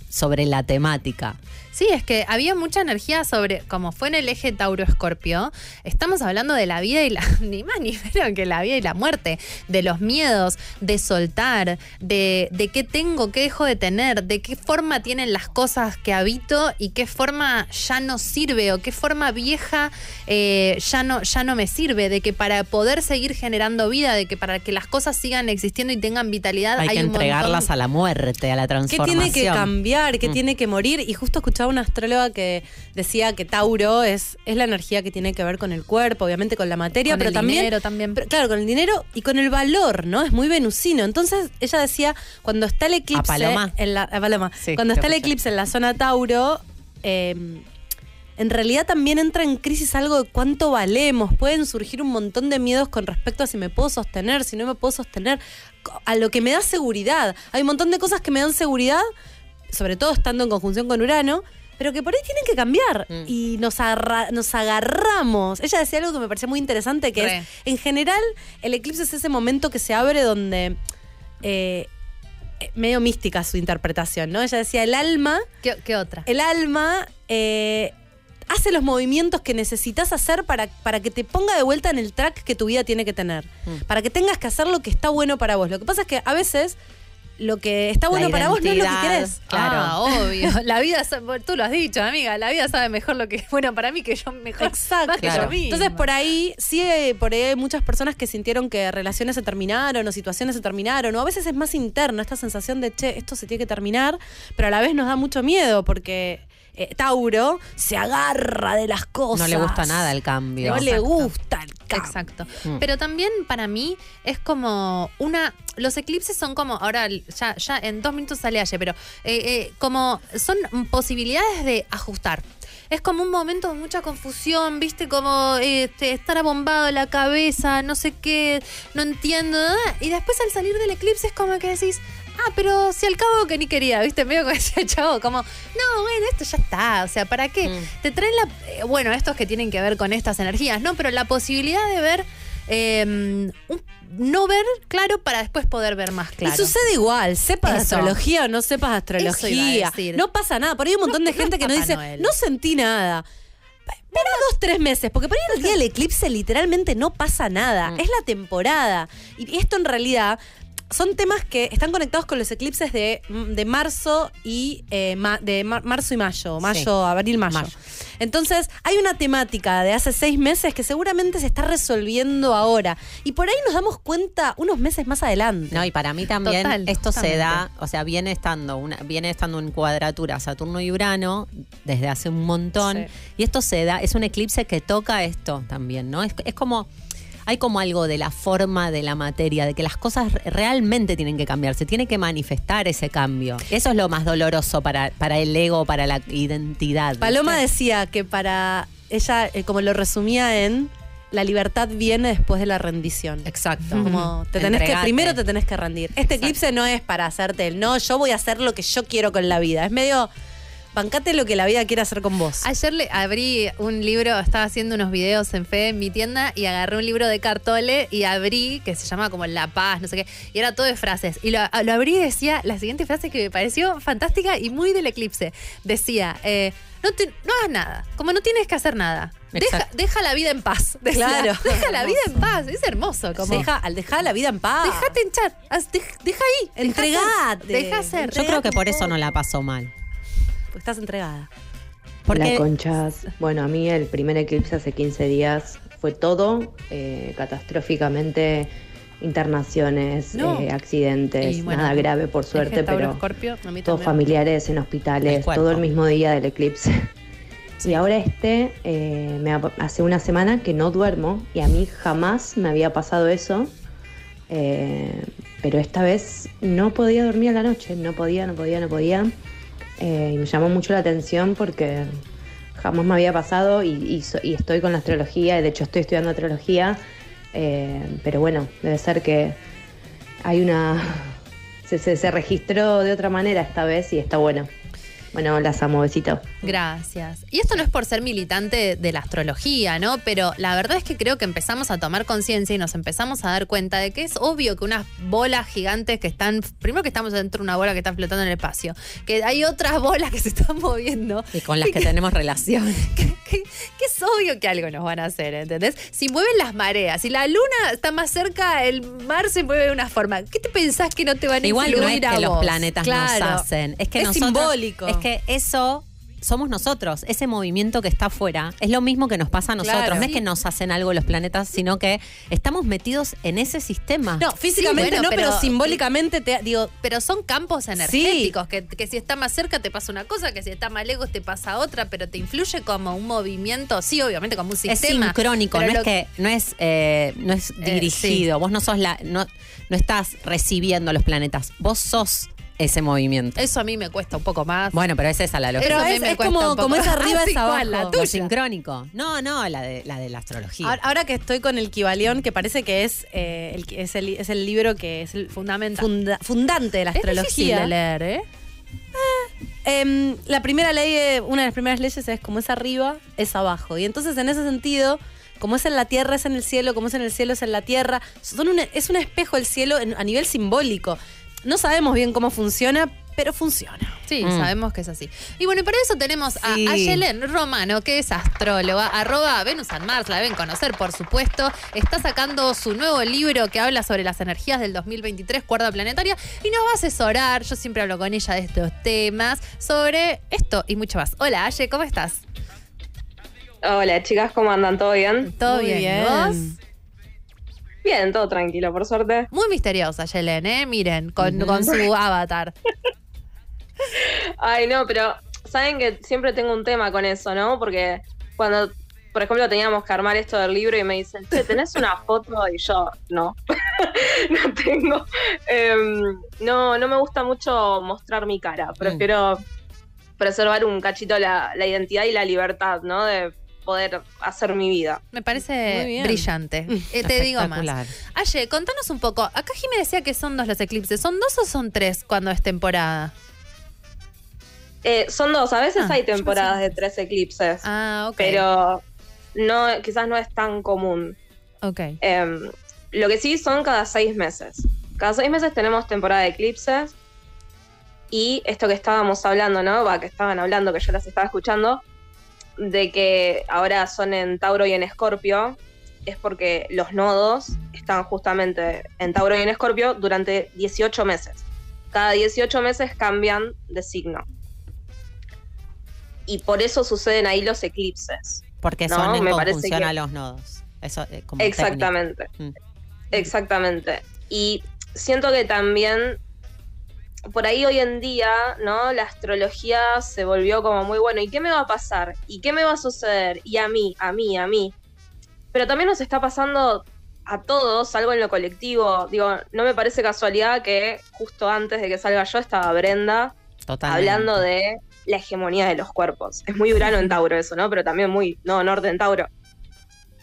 sobre la temática. Sí, es que había mucha energía sobre, como fue en el eje Tauro-Escorpio, estamos hablando de la vida y la, ni más ni menos que la vida y la muerte, de los miedos, de soltar, de, de qué tengo, qué dejo de tener, de qué forma tienen las cosas que habito y qué forma ya no sirve o qué forma vieja eh, ya, no, ya no me sirve, de que para poder seguir generando vida, de que para que las cosas sigan existiendo y tengan vitalidad, Hay, hay, que un entregarlas montón- a la muerte, a la ¿Qué transformación. tiene que cambiar? ¿Qué Mm. tiene que morir? Y justo escuchaba una astróloga que decía que Tauro es, es la energía que tiene que ver con el cuerpo, obviamente con la materia, Con pero el también dinero también. Pero, claro, con el dinero y con el valor, ¿no? Es muy venusino. Entonces, ella decía, cuando está el eclipse. Paloma? En la, a Paloma. Sí, cuando está el eclipse en la zona Tauro, eh, en realidad también entra en crisis algo de cuánto valemos. Pueden surgir un montón de miedos con respecto a si me puedo sostener, si no me puedo sostener, a lo que me da seguridad. Hay un montón de cosas que me dan seguridad, sobre todo estando en conjunción con Urano. pero que por ahí tienen que cambiar. Mm. Y nos, agarra- nos agarramos. Ella decía algo que me parecía muy interesante, que Re. es, en general, el eclipse es ese momento que se abre donde... eh, eh, medio mística su interpretación, ¿no? Ella decía, el alma, ¿Qué, qué otra? el alma eh, hace los movimientos que necesitas hacer para, para que te ponga de vuelta en el track que tu vida tiene que tener. Mm. Para que tengas que hacer lo que está bueno para vos. Lo que pasa es que a veces lo que está bueno para vos no es lo que querés. Claro. Ah, obvio. La vida, tú lo has dicho, amiga, la vida sabe mejor lo que es bueno para mí que yo mejor. Exacto. más que yo misma. Entonces, por ahí, sí, eh, por ahí hay muchas personas que sintieron que relaciones se terminaron o situaciones se terminaron, o a veces es más interno esta sensación de, che, esto se tiene que terminar, pero a la vez nos da mucho miedo porque eh, Tauro se agarra de las cosas. No le gusta nada el cambio. No le Exacto. gusta el cambio. Exacto. Mm. Pero también para mí es como una. Los eclipses son como. Ahora ya, ya en dos minutos sale ayer, pero eh, eh, como son posibilidades de ajustar. Es como un momento de mucha confusión, ¿viste? Como este, estar abombado la cabeza, no sé qué, no entiendo nada. Y después al salir del eclipse es como que decís, ah, pero si al cabo que ni quería, ¿viste? Medio como ese chavo, como, no, bueno, esto ya está, o sea, ¿para qué? Mm. Te traen la. eh, bueno, estos que tienen que ver con estas energías, ¿no? Pero la posibilidad de ver. eh, un- no ver claro para después poder ver más claro. Y sucede igual, sepas de astrología o no sepas de astrología. No pasa nada. Por ahí hay un montón de gente no que nos dice, Noel. no sentí nada. Espera dos, tres meses, porque por ahí el día del eclipse literalmente no pasa nada. Mm. Es la temporada. Y esto en realidad son temas que están conectados con los eclipses de, de marzo y eh, ma- de mar- marzo y mayo, mayo, abril, mayo. Mayo. Entonces, hay una temática de hace seis meses que seguramente se está resolviendo ahora. Y por ahí nos damos cuenta unos meses más adelante. No, y para mí también Total, esto se da, o sea, viene estando una, viene estando en cuadratura Saturno y Urano desde hace un montón. Sí. Y esto se da, es un eclipse que toca esto también, ¿no? Es, es como. Hay como algo de la forma de la materia, de que las cosas re- realmente tienen que cambiar, se tiene que manifestar ese cambio. Eso es lo más doloroso para, para el ego, para la identidad. Paloma decía que para ella, eh, como lo resumía en, la libertad viene después de la rendición. Exacto. Como te tenés que, primero te tenés que rendir. Este eclipse no es para hacerte el no, yo voy a hacer lo que yo quiero con la vida. Es medio, bancate lo que la vida quiere hacer con vos. Ayer le abrí un libro, estaba haciendo unos videos en Fe en mi tienda y agarré un libro de Cartole y abrí, que se llama como La Paz, no sé qué, y era todo de frases. Y lo, lo abrí y decía la siguiente frase que me pareció fantástica y muy del eclipse. Decía, eh, no, te- no hagas nada, como no tienes que hacer nada. Deja, deja la vida en paz. Decía, Claro. Deja la vida en paz. Es hermoso. Como, Deja, al dejar la vida en paz. Dejate hinchar. haz- dej- Deja ahí. deja Entregate. Deja ser. Yo creo que por eso no la pasó mal. Porque estás entregada. Porque Hola, conchas. Bueno, a mí el primer eclipse hace 15 días fue todo eh, catastróficamente internaciones, No. eh, accidentes, bueno, nada grave por suerte, pero Escorpio. A mí todos familiares en hospitales, todo el mismo día del eclipse. Y ahora este, eh, me ha- hace una semana que no duermo y a mí jamás me había pasado eso, eh, pero esta vez no podía dormir a la noche, no podía, no podía, no podía. Eh, y me llamó mucho la atención porque jamás me había pasado y, y y estoy con la astrología, y de hecho estoy estudiando astrología, eh, pero bueno, debe ser que hay una... Se, se- se registró de otra manera esta vez y está bueno. Bueno, las amo, besito. Gracias. Y esto no es por ser militante de la astrología, ¿no? Pero la verdad es que creo que empezamos a tomar conciencia y nos empezamos a dar cuenta de que es obvio que unas bolas gigantes que están, primero que estamos dentro de una bola que está flotando en el espacio, que hay otras bolas que se están moviendo. y con las que tenemos relación. que, que- que es obvio que algo nos van a hacer, ¿entendés? Si mueven las mareas, si la luna está más cerca, el mar se mueve de una forma. ¿Qué te pensás que no te van a Igual no es a que los planetas Claro. nos hacen. Es que Es nosotros- simbólico. Es que eso somos nosotros. Ese movimiento que está afuera es lo mismo que nos pasa a nosotros. Claro. no es que nos hacen algo los planetas, sino que estamos metidos en ese sistema. No, físicamente bueno, no, pero, pero- simbólicamente te digo, Pero son campos energéticos, que, que si está más cerca te pasa una cosa, que si está más lejos te pasa otra, pero te influye como un movimiento, sí, obviamente como un es sistema. sincrónico, pero no es que no es eh, no es Eh, dirigido. Vos no sos la no no estás recibiendo los planetas. Vos sos ese movimiento. Eso a mí me cuesta un poco más. bueno, pero es esa la lógica. pero es, me es cuesta como, un poco. como es arriba Ah, es abajo. La Lo tuya. sincrónico. No, no, la de la de la astrología. Ahora, ahora que estoy con el Kibalión, que parece que es, eh, el, es, el, es el libro que es el Fundamental. funda- fundante de la es difícil astrología. de leer, ¿eh? em, la primera ley, una de las primeras leyes es como es arriba, es abajo. Y entonces en ese sentido, como es en la tierra, es en el cielo, como es en el cielo, es en la tierra. Son un- es un espejo el cielo en- a nivel simbólico. No sabemos bien cómo funciona, pero funciona. Sí, Mm. sabemos que es así. Y bueno, y para eso tenemos a. Ayelen Romano, que es astróloga, arroba Venus and Mars, la deben conocer, por supuesto. Está sacando su nuevo libro que habla sobre las energías del 2023, Cuerda Planetaria, y nos va a asesorar, yo siempre hablo con ella de estos temas, sobre esto y mucho más. Hola, Aye, ¿cómo estás? Hola chicas, ¿cómo andan? ¿Todo bien? ¿Todo Muy bien? ¿Y bien. vos? Bien, todo tranquilo, por suerte. Muy misteriosa, Ayelen, ¿eh? Miren, con, con su avatar. Ay, no, pero saben que siempre tengo un tema con eso, ¿no? Porque cuando, por ejemplo, teníamos que armar esto del libro y me dicen, che, ¿tenés una foto? Y yo, no, no tengo. Em, no, no me gusta mucho mostrar mi cara. Prefiero preservar un cachito la, la identidad y la libertad, ¿no? De poder hacer mi vida. Me parece brillante. Eh, te digo más. Aye, contanos un poco. Acá Jimmy decía que son dos los eclipses. ¿Son dos o son tres cuando es temporada? Eh, son dos, a veces Ah, hay temporadas de tres eclipses. Ah, ok. pero no, quizás no es tan común. Ok. Em, lo que sí son cada seis meses. Cada seis meses tenemos temporada de eclipses. Y esto que estábamos hablando, ¿no? Va, que estaban hablando, que yo las estaba escuchando, de que ahora son en Tauro y en Escorpio, es porque los nodos están justamente en Tauro y en Escorpio durante 18 meses. Cada 18 meses cambian de signo. Y por eso suceden ahí los eclipses. Porque No, son en me parece conjunción que- a los nodos. Eso eh, como Exactamente. Mm. Exactamente. Y siento que también por ahí hoy en día, ¿no? La astrología se volvió como muy bueno. ¿Y qué me va a pasar? ¿Y qué me va a suceder? Y a mí, a mí, a mí. Pero también nos está pasando a todos algo en lo colectivo. Digo, no me parece casualidad que justo antes de que salga yo estaba Brenda Totalmente. hablando de la hegemonía de los cuerpos. Es muy Urano en Tauro eso, ¿no? Pero también muy, no, Norte en Tauro.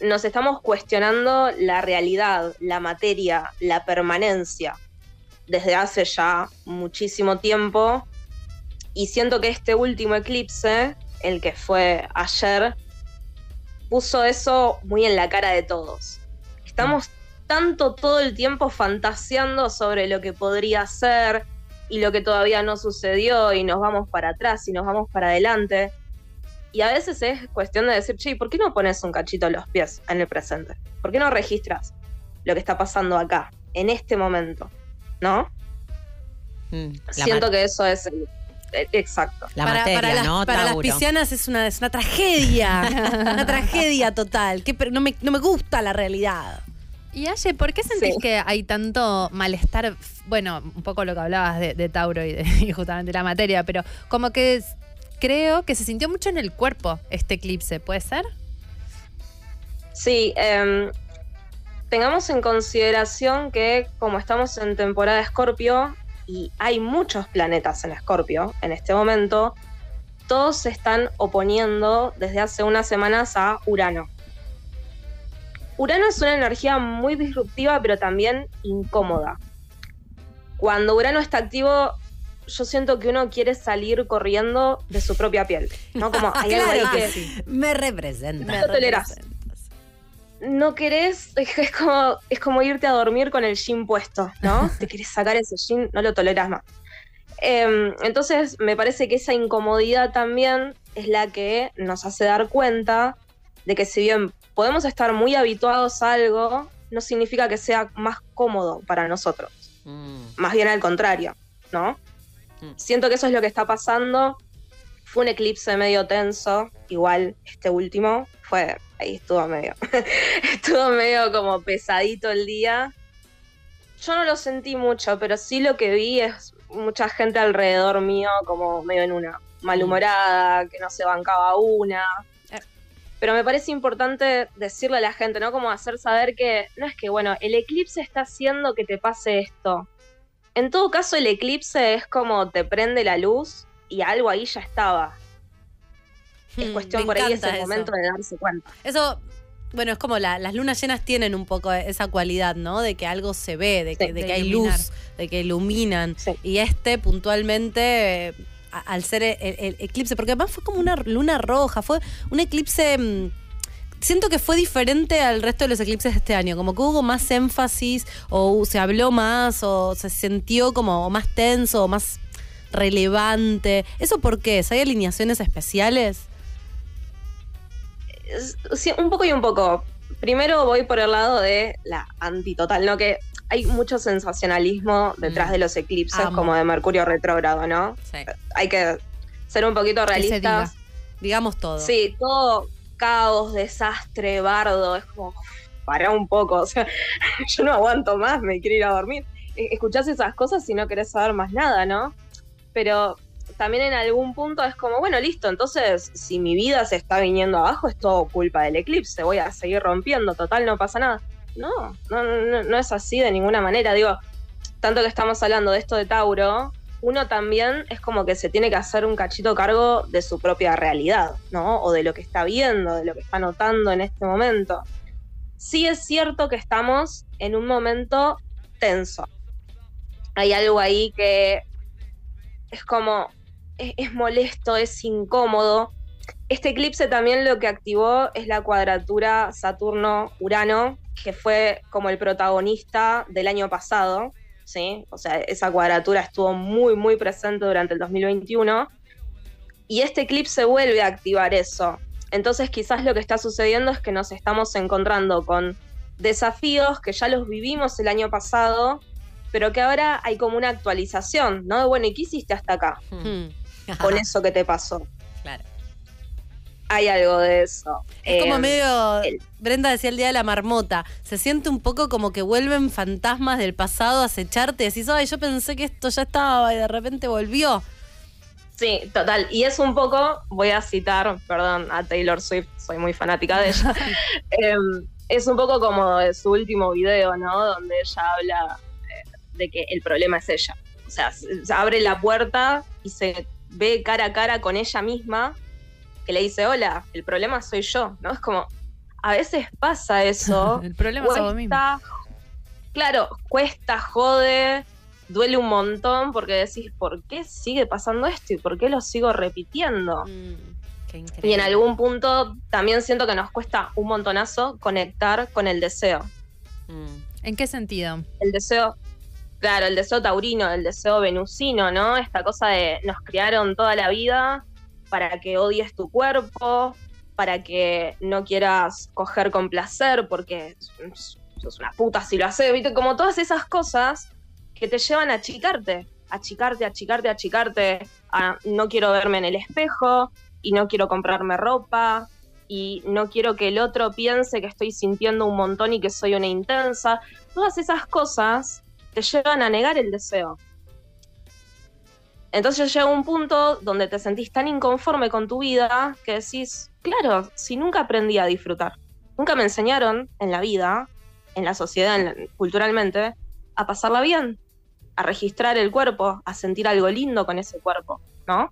Nos estamos cuestionando la realidad, la materia, la permanencia desde hace ya muchísimo tiempo. Y siento que este último eclipse, el que fue ayer, puso eso muy en la cara de todos. Estamos tanto todo el tiempo fantaseando sobre lo que podría ser, y lo que todavía no sucedió y nos vamos para atrás y nos vamos para adelante. Y a veces es cuestión de decir, che, ¿y ¿por qué no pones un cachito en los pies en el presente? ¿Por qué no registras lo que está pasando acá, en este momento? ¿No? Mm, Siento que eso es el- eh, exacto. La para, materia, para las, ¿no? para las piscianas es una, es una tragedia. una tragedia total. Que, pero no, me, no me gusta la realidad. Y Aye, ¿por qué sentís Sí. que hay tanto malestar? Bueno, un poco lo que hablabas de, de Tauro y, de, y justamente la materia, pero como que es- creo que se sintió mucho en el cuerpo este eclipse, ¿puede ser? Sí, em, tengamos en consideración que como estamos en temporada de Escorpio y hay muchos planetas en Escorpio en este momento, todos se están oponiendo desde hace unas semanas a Urano. Urano es una energía muy disruptiva pero también incómoda. Cuando Urano está activo, yo siento que uno quiere salir corriendo de su propia piel, ¿no? Como hay algo Claro que- que sí. Me representa. No tolerás. No querés, es como, es como irte a dormir con el jean puesto, ¿no? Te querés sacar ese jean, no lo toleras más. Em, entonces, me parece que esa incomodidad también es la que nos hace dar cuenta de que si bien podemos estar muy habituados a algo, no significa que sea más cómodo para nosotros. Mm. Más bien al contrario, ¿no? Mm. Siento que eso es lo que está pasando. Fue un eclipse medio tenso, igual este último fue, ahí estuvo medio, estuvo medio como pesadito el día. Yo no lo sentí mucho, pero sí lo que vi es mucha gente alrededor mío como medio en una malhumorada, que no se bancaba una. Pero me parece importante decirle a la gente, ¿no? Como hacer saber que no es que, bueno, el eclipse está haciendo que te pase esto. En todo caso, el eclipse es como te prende la luz y algo ahí ya estaba. Es Hmm, cuestión me por ahí, es encanta el eso. momento de darse cuenta. Eso, bueno, es como la- las lunas llenas tienen un poco esa cualidad, ¿no? De que algo se ve, de que, Sí. de De que hay luz, de que iluminan. Sí. Y este puntualmente eh, al ser el, el eclipse, porque además fue como una luna roja, fue un eclipse... mm, Siento que fue diferente al resto de los eclipses de este año, como que hubo más énfasis, o se habló más, o se sintió como más tenso, o más relevante. ¿Eso por qué? ¿Hay alineaciones especiales? Sí, un poco y un poco. Primero voy por el lado de la antitotal, ¿no? Que hay mucho sensacionalismo detrás Mm. de los eclipses, Amo. como de Mercurio retrógrado, ¿no? Sí. Hay que ser un poquito realistas. Digamos todo. Sí, todo caos, desastre, bardo, es como, para un poco, o sea, yo no aguanto más, me quiero ir a dormir. E- Escuchás esas cosas y no querés saber más nada, ¿no? Pero también en algún punto es como, bueno, listo, entonces si mi vida se está viniendo abajo es todo culpa del eclipse, voy a seguir rompiendo, total, no pasa nada. No, no, no, no es así de ninguna manera, digo, tanto que estamos hablando de esto de Tauro, uno también es como que se tiene que hacer un cachito cargo de su propia realidad, ¿no? O de lo que está viendo, de lo que está notando en este momento. Sí es cierto que estamos en un momento tenso. Hay algo ahí que es como, es, es molesto, es incómodo. Este eclipse también lo que activó es la cuadratura Saturno-Urano, que fue como el protagonista del año pasado, ¿sí? O sea, esa cuadratura estuvo muy, muy presente durante el 2021. Y este eclipse vuelve a activar eso. Entonces quizás lo que está sucediendo es que nos estamos encontrando con desafíos que ya los vivimos el año pasado, pero que ahora hay como una actualización, ¿no? Bueno, ¿y qué hiciste hasta acá Hmm. Con eso que te pasó? Claro. Hay algo de eso. Es como Eh, medio. el- Brenda decía el día de la marmota. Se siente un poco como que vuelven fantasmas del pasado a acecharte decís, ay, yo pensé que esto ya estaba y de repente volvió. Sí, total. Y es un poco, voy a citar, perdón, a Taylor Swift, soy muy fanática de ella. Em, es un poco como de su último video, ¿no? Donde ella habla eh, de que el problema es ella. O sea, se, se abre la puerta y se ve cara a cara con ella misma, que le dice, hola, el problema soy yo, ¿no? Es como, a veces pasa eso. El problema es vos mismo. cuesta, claro, cuesta, jode, duele un montón porque decís, ¿por qué sigue pasando esto y por qué lo sigo repitiendo? Qué Y en algún punto también siento que nos cuesta un montonazo conectar con el deseo. Mm. ¿En qué sentido? El deseo, claro, el deseo taurino, el deseo venusino, ¿no? Esta cosa de nos criaron toda la vida para que odies tu cuerpo, para que no quieras coger con placer porque sos una puta si lo haces, ¿viste? Como todas esas cosas que te llevan a achicarte, achicarte, achicarte, achicarte, a no quiero verme en el espejo y no quiero comprarme ropa y no quiero que el otro piense que estoy sintiendo un montón y que soy una intensa. Todas esas cosas te llevan a negar el deseo. Entonces llega un punto donde te sentís tan inconforme con tu vida que decís, claro, si nunca aprendí a disfrutar, nunca me enseñaron en la vida, en la sociedad, culturalmente, a pasarla bien, a registrar el cuerpo, a sentir algo lindo con ese cuerpo, ¿no?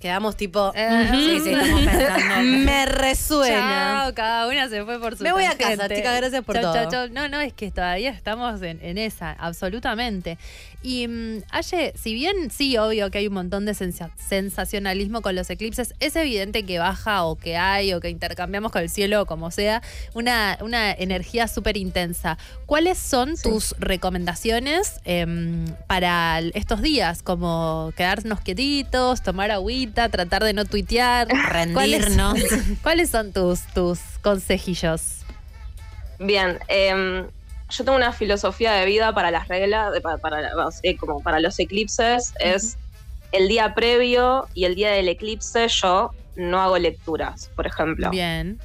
Quedamos tipo. Eh, "Ujú, Sí, sí, estamos pensando. Me resuena. Chao, cada una se fue por su Me voy a casa, chicas, gracias por Chau, todo. chau, chau. No, no, es que todavía estamos en, en esa, absolutamente. Y mm, Aye, si bien sí, obvio que hay un montón de sensa- sensacionalismo con los eclipses, es evidente que baja o que hay o que intercambiamos con el cielo o como sea, una, una energía súper intensa. ¿Cuáles son tus recomendaciones em, para estos días? Como quedarnos quietitos, tomar agüita, tratar de no tuitear. ¿Cuáles- Rendirnos. ¿Cuáles son tus, tus consejillos? Bien, em, yo tengo una filosofía de vida para las reglas, para, eh, como para los eclipses, es el día previo y el día del eclipse yo no hago lecturas, por ejemplo. Bien.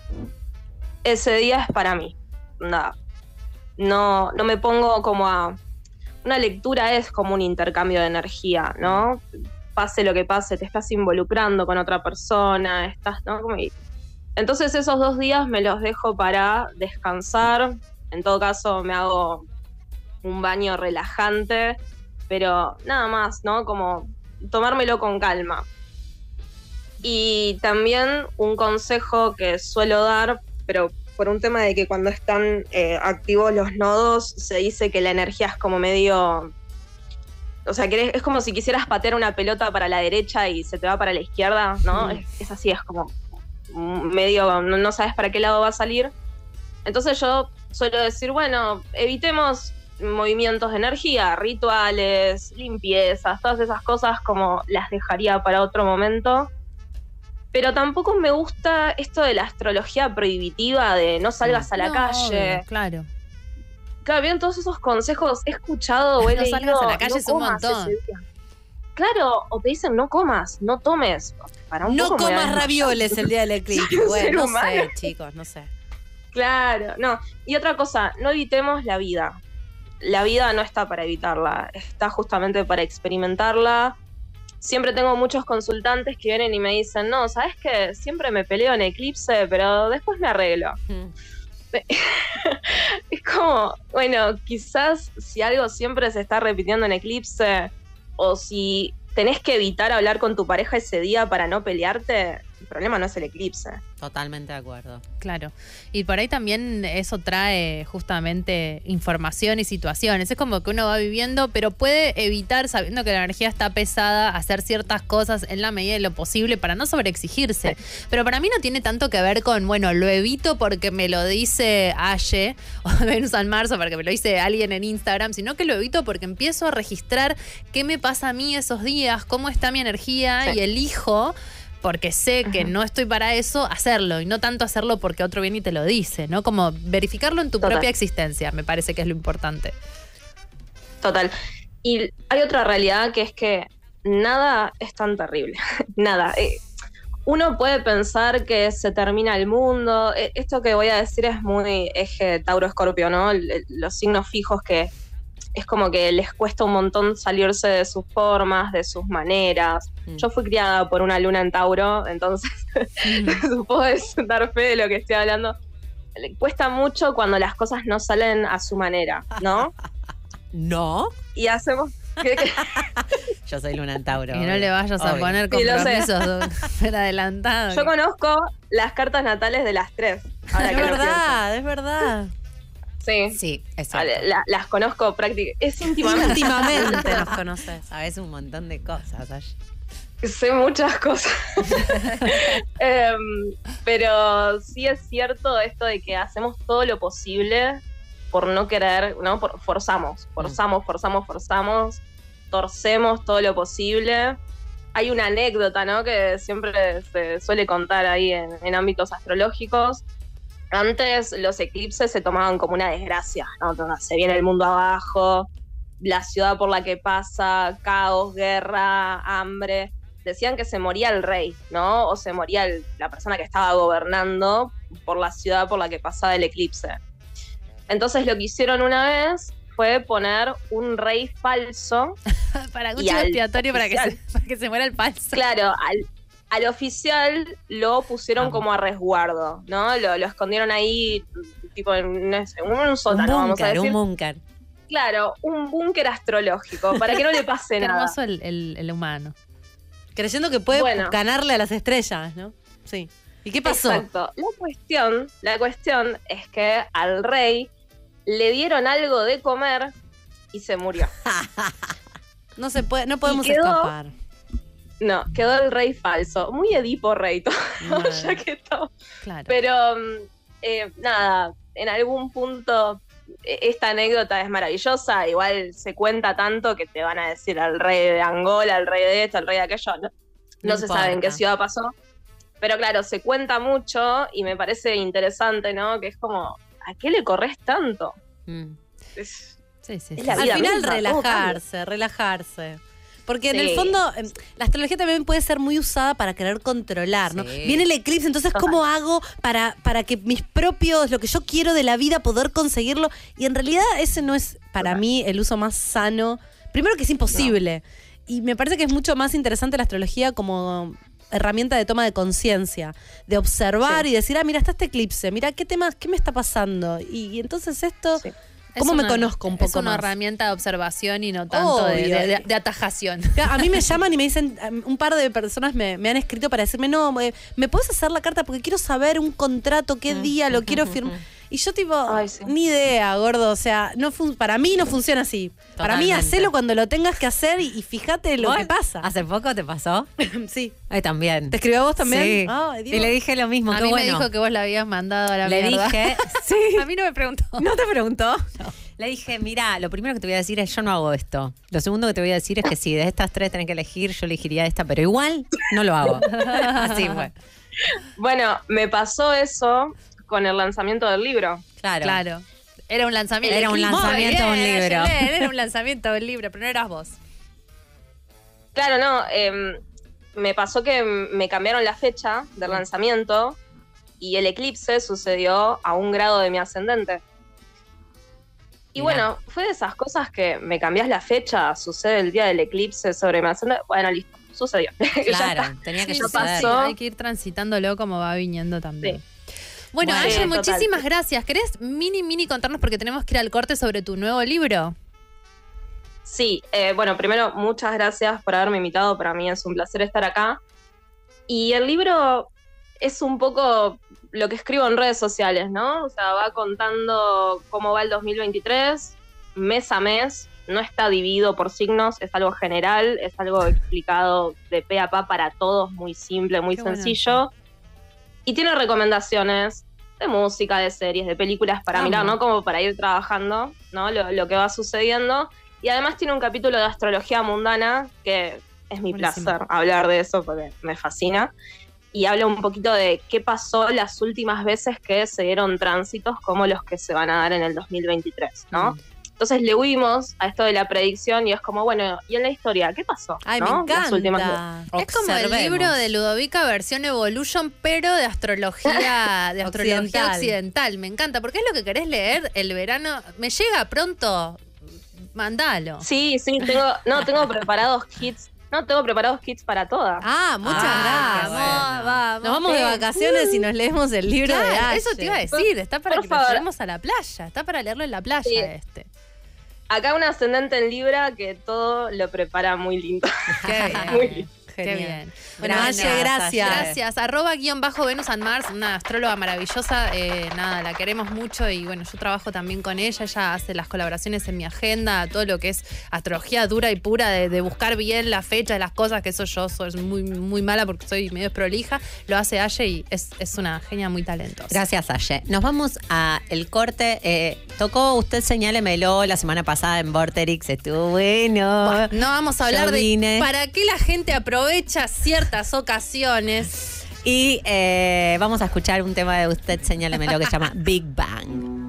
Ese día es para mí. Nada. No, no me pongo como a. Una lectura es como un intercambio de energía, ¿no? Pase lo que pase, te estás involucrando con otra persona, estás, ¿no? Entonces esos dos días me los dejo para descansar. En todo caso, me hago un baño relajante, pero nada más, ¿no? Como tomármelo con calma. Y también un consejo que suelo dar, pero por un tema de que cuando están eh, activos los nodos se dice que la energía es como medio o sea, que es como si quisieras patear una pelota para la derecha y se te va para la izquierda, ¿no? Mm. Es, es así, es como medio, no, no sabes para qué lado va a salir. Entonces yo suelo decir, bueno, evitemos movimientos de energía, rituales, limpiezas, todas esas cosas como las dejaría para otro momento. Pero tampoco me gusta esto de la astrología prohibitiva, de no salgas a la No, calle. claro. Claro, bien, todos esos consejos he escuchado o he No leído, salgas a la calle es un montón. Claro, o te dicen no comas, no tomes. Para un No poco comas ravioles el día del eclipse. Bueno, no humano. sé, chicos, no sé. Claro, no. Y otra cosa, no evitemos la vida. La vida no está para evitarla, está justamente para experimentarla. Siempre tengo muchos consultantes que vienen y me dicen, no, ¿sabes qué? Siempre me peleo en eclipse, pero después me arreglo. es como, bueno, quizás si algo siempre se está repitiendo en eclipse, o si tenés que evitar hablar con tu pareja ese día para no pelearte, el problema no es el eclipse. Totalmente de acuerdo. Claro. Y por ahí también eso trae justamente información y situaciones. Es como que uno va viviendo, pero puede evitar, sabiendo que la energía está pesada, hacer ciertas cosas en la medida de lo posible para no sobreexigirse. Pero para mí no tiene tanto que ver con, bueno, lo evito porque me lo dice Aye o Venus en marzo, porque me lo dice alguien en Instagram, sino que lo evito porque empiezo a registrar qué me pasa a mí esos días, cómo está mi energía y elijo porque sé que no estoy para eso, hacerlo y no tanto hacerlo porque otro viene y te lo dice, ¿no? Como verificarlo en tu Total. propia existencia, me parece que es lo importante. Total. Y hay otra realidad que es que nada es tan terrible. nada. Eh, uno puede pensar que se termina el mundo. Eh, Esto que voy a decir es muy eje Tauro-Escorpio, ¿no? Los signos fijos que es como que les cuesta un montón salirse de sus formas, de sus maneras. Mm. Yo fui criada por una luna en Tauro, entonces puedes dar fe de lo que estoy hablando. Le cuesta mucho cuando las cosas no salen a su manera, ¿no? ¿No? Y hacemos... que- que- Yo soy Luna en Tauro. Y no le vayas a poner Sí, compromisos súper adelantados. Yo conozco las cartas natales de las tres. ahora Es que verdad, es verdad. Sí. Sí, Ah, la- las conozco prácticamente. Es íntimamente. Íntimamente nos conoces. Sabes un montón de cosas. Ash. sé muchas cosas. Em, pero sí es cierto esto de que hacemos todo lo posible por no querer, ¿no? Por- forzamos, forzamos, forzamos, forzamos, torcemos todo lo posible. Hay una anécdota, ¿no? Que siempre se suele contar ahí en, en ámbitos astrológicos. Antes los eclipses se tomaban como una desgracia, ¿no? Entonces, Se viene el mundo abajo, la ciudad por la que pasa, caos, guerra, hambre decían que se moría el rey, ¿no? O se moría el- la persona que estaba gobernando por la ciudad por la que pasaba el eclipse. Entonces lo que hicieron una vez fue poner un rey falso. para un expiatorio para que, se, para que se muera el falso. Claro, al, al oficial lo pusieron como a resguardo, ¿no? Lo, lo escondieron ahí, tipo en, un Un sótano, vamos a decir. un búnker. Claro, un búnker astrológico, para que no le pase Qué nada. hermoso el, el- el humano. Creyendo que puede Bueno. ganarle a las estrellas, ¿no? Sí. ¿Y qué pasó? Exacto. La cuestión, la cuestión es que al rey le dieron algo de comer y se murió. No se puede, no podemos Y quedó- escapar. No, quedó el rey falso. Muy Edipo rey todo, ya que todo. claro. Pero mm, eh, nada, en algún punto eh, esta anécdota es maravillosa. Igual se cuenta tanto que te van a decir al rey de Angola, al rey de esto, al rey de aquello. No, no No se sabe en qué ciudad pasó. Pero claro, se cuenta mucho y me parece interesante, ¿no? Que es como, ¿a qué le corres tanto? Mm. Es- Sí, sí, Es sí. la Al vida final misma, relajarse, relajarse. Porque en el fondo em, la astrología también puede ser muy usada para querer controlar, ¿no? Viene el eclipse, entonces ¿cómo hago para, para que mis propios, lo que yo quiero de la vida, poder conseguirlo? Y en realidad ese no es para mí el uso más sano. Primero que es imposible. Y me parece que es mucho más interesante la astrología como herramienta de toma de conciencia, de observar Sí. y decir, ah, mira, está este eclipse, mira qué temas, qué me está pasando. Y, y entonces esto, Sí. ¿Cómo Es me una- conozco un Es poco una más? herramienta de observación y no tanto de, atajación. A mí me llaman y me dicen, um, un par de personas me, me han escrito para decirme, no, eh, ¿me puedes hacer la carta? Porque quiero saber un contrato, qué día lo quiero firmar. Y yo tipo, Ay, sí. ni idea, gordo. O sea, no fun- para mí no funciona así. Para mí, hacelo cuando lo tengas que hacer y, y fíjate lo ¿Vos? que pasa. ¿Hace poco te pasó? sí. Ay, también. ¿Te escribió a vos también? Sí. Y le dije lo mismo, A qué mí bueno. me dijo que vos la habías mandado a la Le mierda. dije, sí. A mí no me preguntó. ¿No te preguntó? Le dije, mira, lo primero que te voy a decir es yo no hago esto. Lo segundo que te voy a decir es que si de estas tres tenés que elegir, yo elegiría esta, pero igual no lo hago. Así fue. Bueno, me pasó eso con el lanzamiento del libro. Claro. Claro. Era un lanzamiento. Era un lanzamiento de un libro. Era un lanzamiento de un libro, pero no eras vos. Claro, no, em, me pasó que me cambiaron la fecha del lanzamiento y el eclipse sucedió a un grado de mi ascendente. Y Mirá. bueno, fue de esas cosas que me cambias la fecha, sucede el día del eclipse sobre mi ascendente. Bueno, listo, sucedió. Claro, tenía que Sí, suceder. pasó. Hay que ir transitándolo como va viniendo también. Bueno, Bueno, muchísimas gracias. ¿Querés mini, mini contarnos porque tenemos que ir al corte sobre tu nuevo libro? Sí, eh, bueno, primero, muchas gracias por haberme invitado. Para mí es un placer estar acá. Y el libro es un poco lo que escribo en redes sociales, ¿no? O sea, va contando cómo va el 2023, mes a mes. No está dividido por signos, es algo general, es algo explicado de pe a pa para todos, muy simple, muy Qué bueno sencillo. Y tiene recomendaciones de música, de series, de películas para mirar, ¿no? Como para ir trabajando, ¿no? Lo, lo que va sucediendo. Y además tiene un capítulo de astrología mundana que es mi Buenísimo. placer hablar de eso porque me fascina. Y habla un poquito de qué pasó las últimas veces que se dieron tránsitos como los que se van a dar en el 2023, ¿no? Mm. Entonces le huimos a esto de la predicción y es como, bueno, ¿y en la historia qué pasó? Ay, ¿no? me Las últimas encanta. Es como el libro de Ludovica versión Evolution, pero de astrología, de astrología Occidental. occidental. Me encanta, porque es lo que querés leer el verano. Me llega pronto, mandalo. Sí, sí, tengo, no, tengo preparados kits, no, tengo preparados kits para todas. Ah, muchas Ah, gracias. vamos, vamos. Nos vamos de vacaciones y nos leemos el libro de Aye. eso te iba a decir, está para Por que favor. llevemos a la playa, está para leerlo en la playa Sí. este. Acá un ascendente en Libra que todo lo prepara muy lindo. Qué Muy bien. Qué bien. Bueno, Gracias, gracias. Gracias. Arroba guion bajo Venus and Mars, una astróloga maravillosa. eh, nada, la queremos mucho y bueno, yo trabajo también con ella. Ella hace las colaboraciones en mi agenda, todo lo que es astrología dura y pura, de, de buscar bien la fecha de las cosas, que eso yo soy muy, muy mala porque soy medio prolija. Lo hace Aye y es, es una genia muy talentosa. Gracias, Aye. Nos vamos a el corte. Eh, tocó usted señálemelo la semana pasada en Vorterix. Estuvo bueno. No vamos a hablar de para qué la gente aprovecha ciertas ocasiones. Y eh, vamos a escuchar un tema de usted señálemelo que se llama Big Bang.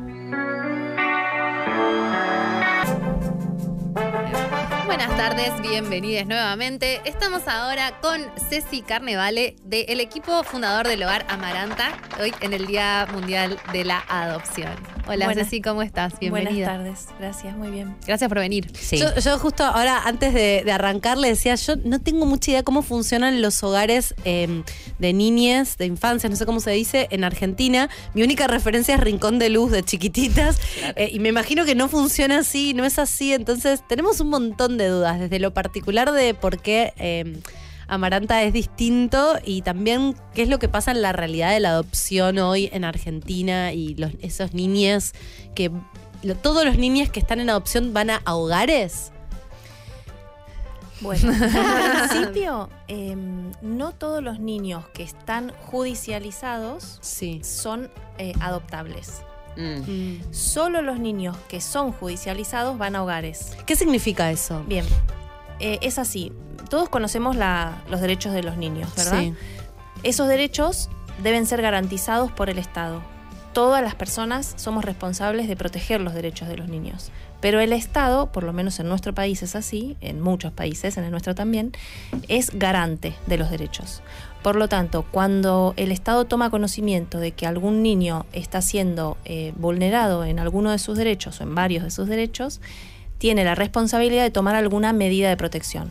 Buenas tardes, bienvenidos nuevamente. Estamos ahora con Ceci Carnevale del equipo fundador del hogar Amaranta, hoy en el Día Mundial de la Adopción. Hola Buenas- Ceci, ¿cómo estás? Bienvenida. Buenas tardes, gracias, muy bien. Gracias por venir. Sí. Yo, yo justo ahora, antes de, de arrancar, le decía, yo no tengo mucha idea cómo funcionan los hogares eh, de niñez, de infancia, no sé cómo se dice, en Argentina. Mi única referencia es Rincón de Luz de chiquititas. eh, y me imagino que no funciona así, no es así. Entonces, tenemos un montón de dudas, desde lo particular de por qué... eh, Amaranta es distinto y también qué es lo que pasa en la realidad de la adopción hoy en Argentina y los, esos niños que lo- todos los niños que están en adopción van a, a hogares. Bueno, en principio, em, no todos los niños que están judicializados Sí. son eh, adoptables. Mm. Solo los niños que son judicializados van a hogares. ¿Qué significa eso? Bien, eh, es así. Todos conocemos la- los derechos de los niños, ¿verdad? Sí. Esos derechos deben ser garantizados por el Estado. Todas las personas somos responsables de proteger los derechos de los niños. Pero el Estado, por lo menos en nuestro país es así, en muchos países, en el nuestro también, es garante de los derechos. Por lo tanto, cuando el Estado toma conocimiento de que algún niño está siendo eh, vulnerado en alguno de sus derechos o en varios de sus derechos, tiene la responsabilidad de tomar alguna medida de protección.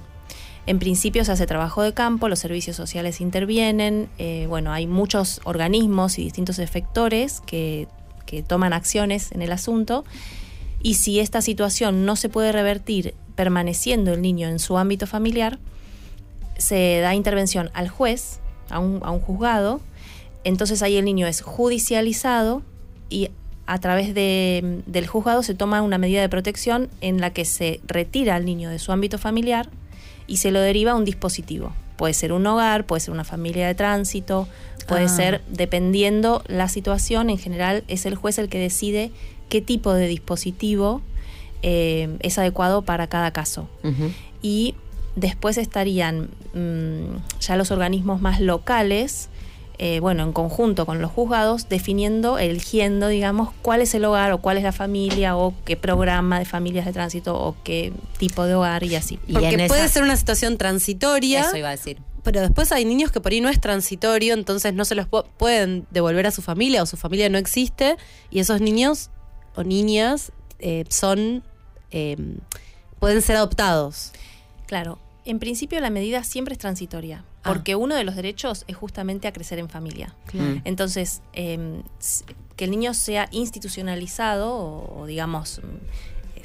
En principio se hace trabajo de campo, los servicios sociales intervienen, eh, bueno, hay muchos organismos y distintos efectores que, que toman acciones en el asunto y si esta situación no se puede revertir permaneciendo el niño en su ámbito familiar, se da intervención al juez, a un, a un juzgado, entonces ahí el niño es judicializado y a través de- del juzgado se toma una medida de protección en la que se retira al niño de su ámbito familiar y se lo deriva a un dispositivo. Puede ser un hogar, puede ser una familia de tránsito, puede Ah. ser, dependiendo la situación, en general es el juez el que decide qué tipo de dispositivo eh, es adecuado para cada caso. Y después estarían mm, ya los organismos más locales, eh, bueno, en conjunto con los juzgados, definiendo, eligiendo, digamos, cuál es el hogar o cuál es la familia o qué programa de familias de tránsito o qué tipo de hogar y así. Y Porque puede esa- ser una situación transitoria. Eso iba a decir. Pero después hay niños que por ahí no es transitorio, entonces no se los pu- pueden devolver a su familia o su familia no existe. Y esos niños o niñas eh, son. eh, pueden ser adoptados. Claro, en principio la medida siempre es transitoria, Ah. porque uno de los derechos es justamente a crecer en familia. Mm. Entonces, eh, s- que el niño sea institucionalizado o, o digamos,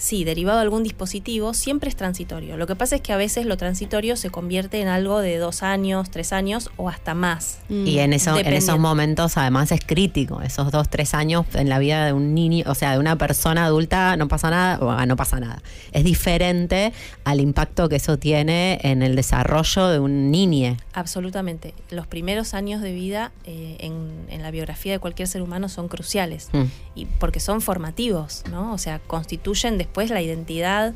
sí, derivado de algún dispositivo, siempre es transitorio. Lo que pasa es que a veces lo transitorio se convierte en algo de dos años, tres años o hasta más. Y en, eso, en esos momentos además es crítico, esos dos, tres años en la vida de un niño, o sea, de una persona adulta no pasa nada, o ah, no pasa nada. Es diferente al impacto que eso tiene en el desarrollo de un niño. Absolutamente. Los primeros años de vida eh, en, en la biografía de cualquier ser humano son cruciales. Mm. y porque son formativos, ¿no? O sea, constituyen después la identidad,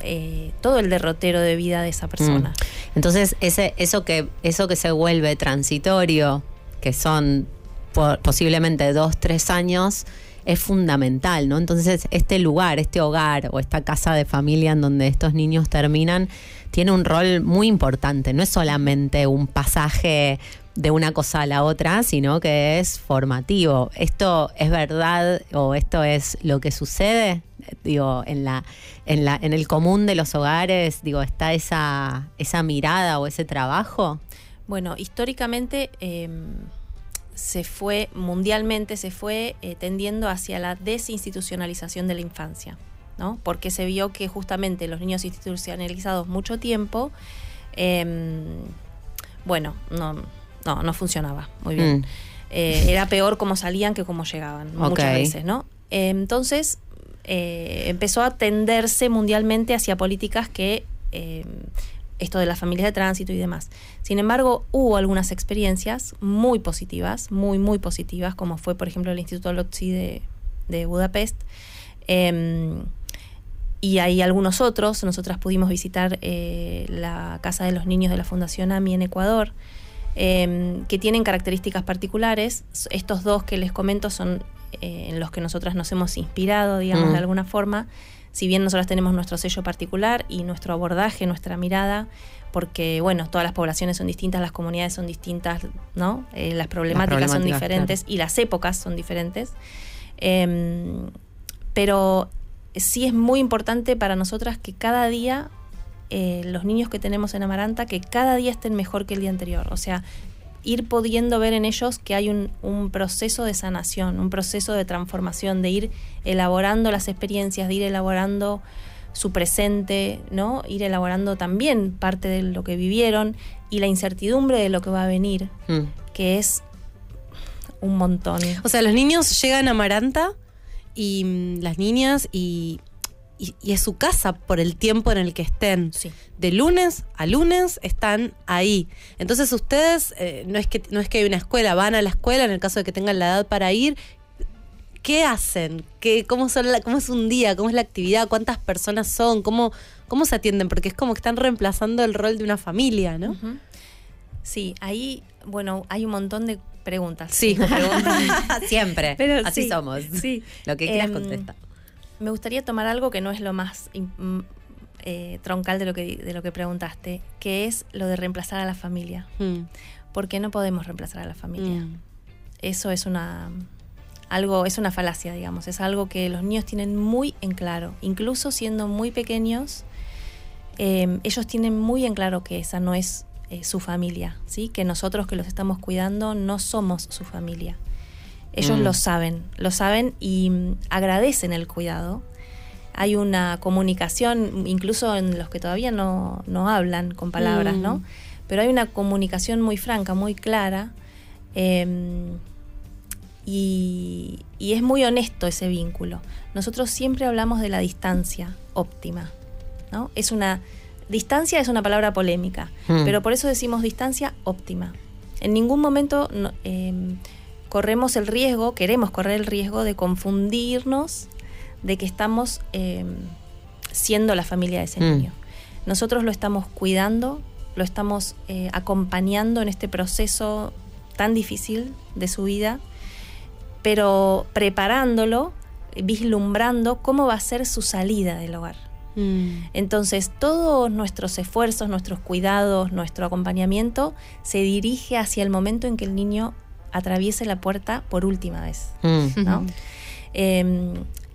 eh, todo el derrotero de vida de esa persona. Mm. Entonces, ese, eso, que, eso que se vuelve transitorio, que son po- posiblemente dos, tres años, es fundamental, ¿no? Entonces, este lugar, este hogar o esta casa de familia en donde estos niños terminan, tiene un rol muy importante. No es solamente un pasaje de una cosa a la otra, sino que es formativo. ¿Esto es verdad o esto es lo que sucede? Digo, en la, en la, en el común de los hogares, digo, está esa, esa mirada o ese trabajo. Bueno, históricamente eh, se fue, mundialmente se fue eh, tendiendo hacia la desinstitucionalización de la infancia, ¿no? Porque se vio que justamente los niños institucionalizados mucho tiempo, eh, bueno, no, no, no funcionaba muy bien. Mm. Eh, era peor cómo salían que cómo llegaban, muchas veces, ¿no? Eh, entonces, eh, empezó a tenderse mundialmente hacia políticas que eh, esto de las familias de tránsito y demás. Sin embargo, hubo algunas experiencias muy positivas, muy, muy positivas, como fue, por ejemplo, el Instituto Lotzi de, de Budapest. Em, y hay algunos otros. Nosotras pudimos visitar eh, la Casa de los Niños de la Fundación AMI en Ecuador, em, que tienen características particulares. Estos dos que les comento son eh, en los que nosotras nos hemos inspirado, digamos, Mm. de alguna forma. Si bien nosotras tenemos nuestro sello particular y nuestro abordaje, nuestra mirada, porque, bueno, todas las poblaciones son distintas, las comunidades son distintas, ¿no? Eh, las problemáticas son problemáticas, diferentes y las épocas son diferentes. Em, pero sí es muy importante para nosotras que cada día eh, los niños que tenemos en Amaranta, que cada día estén mejor que el día anterior. O sea, ir pudiendo ver en ellos que hay un, un proceso de sanación, un proceso de transformación, de ir elaborando las experiencias, de ir elaborando su presente, ¿no? Ir elaborando también parte de lo que vivieron y la incertidumbre de lo que va a venir, Mm. que es un montón. O sea, los niños llegan a Maranta y mm, las niñas y, y, y es su casa por el tiempo en el que estén. Sí. De lunes a lunes están ahí. Entonces ustedes, eh, no, es que, no es que hay una escuela, van a la escuela en el caso de que tengan la edad para ir. ¿Qué hacen? ¿Qué, cómo, son la- ¿Cómo es un día? ¿Cómo es la actividad? ¿Cuántas personas son? ¿Cómo, ¿Cómo se atienden? Porque es como que están reemplazando el rol de una familia, ¿no? Sí, ahí, bueno, hay un montón de preguntas. Sí. Preguntas. Siempre. Pero Así sí, somos. sí. Lo que quieras Em, contesta. Me gustaría tomar algo que no es lo más mm, eh, troncal de lo, que, de lo que preguntaste, que es lo de reemplazar a la familia. Mm, Porque no podemos reemplazar a la familia. mm. Eso es una algo, es una falacia, digamos. Es algo que los niños tienen muy en claro. Incluso siendo muy pequeños, eh, ellos tienen muy en claro que esa no es eh, su familia, ¿sí? Que nosotros que los estamos cuidando no somos su familia. Ellos Mm. lo saben, lo saben y mm, agradecen el cuidado. Hay una comunicación, incluso en los que todavía no, no hablan con palabras, Mm. ¿no? Pero hay una comunicación muy franca, muy clara. eh, y, y es muy honesto ese vínculo. Nosotros siempre hablamos de la distancia óptima. ¿no? Es una distancia es una palabra polémica, Mm. pero por eso decimos distancia óptima. En ningún momento no- em, corremos el riesgo, queremos correr el riesgo de confundirnos de que estamos em, siendo la familia de ese Mm. niño. Nosotros lo estamos cuidando, lo estamos eh, acompañando en este proceso tan difícil de su vida, pero preparándolo, vislumbrando cómo va a ser su salida del hogar. Entonces, todos nuestros esfuerzos, nuestros cuidados, nuestro acompañamiento se dirige hacia el momento en que el niño atraviese la puerta por última vez. Mm. ¿no? Eh,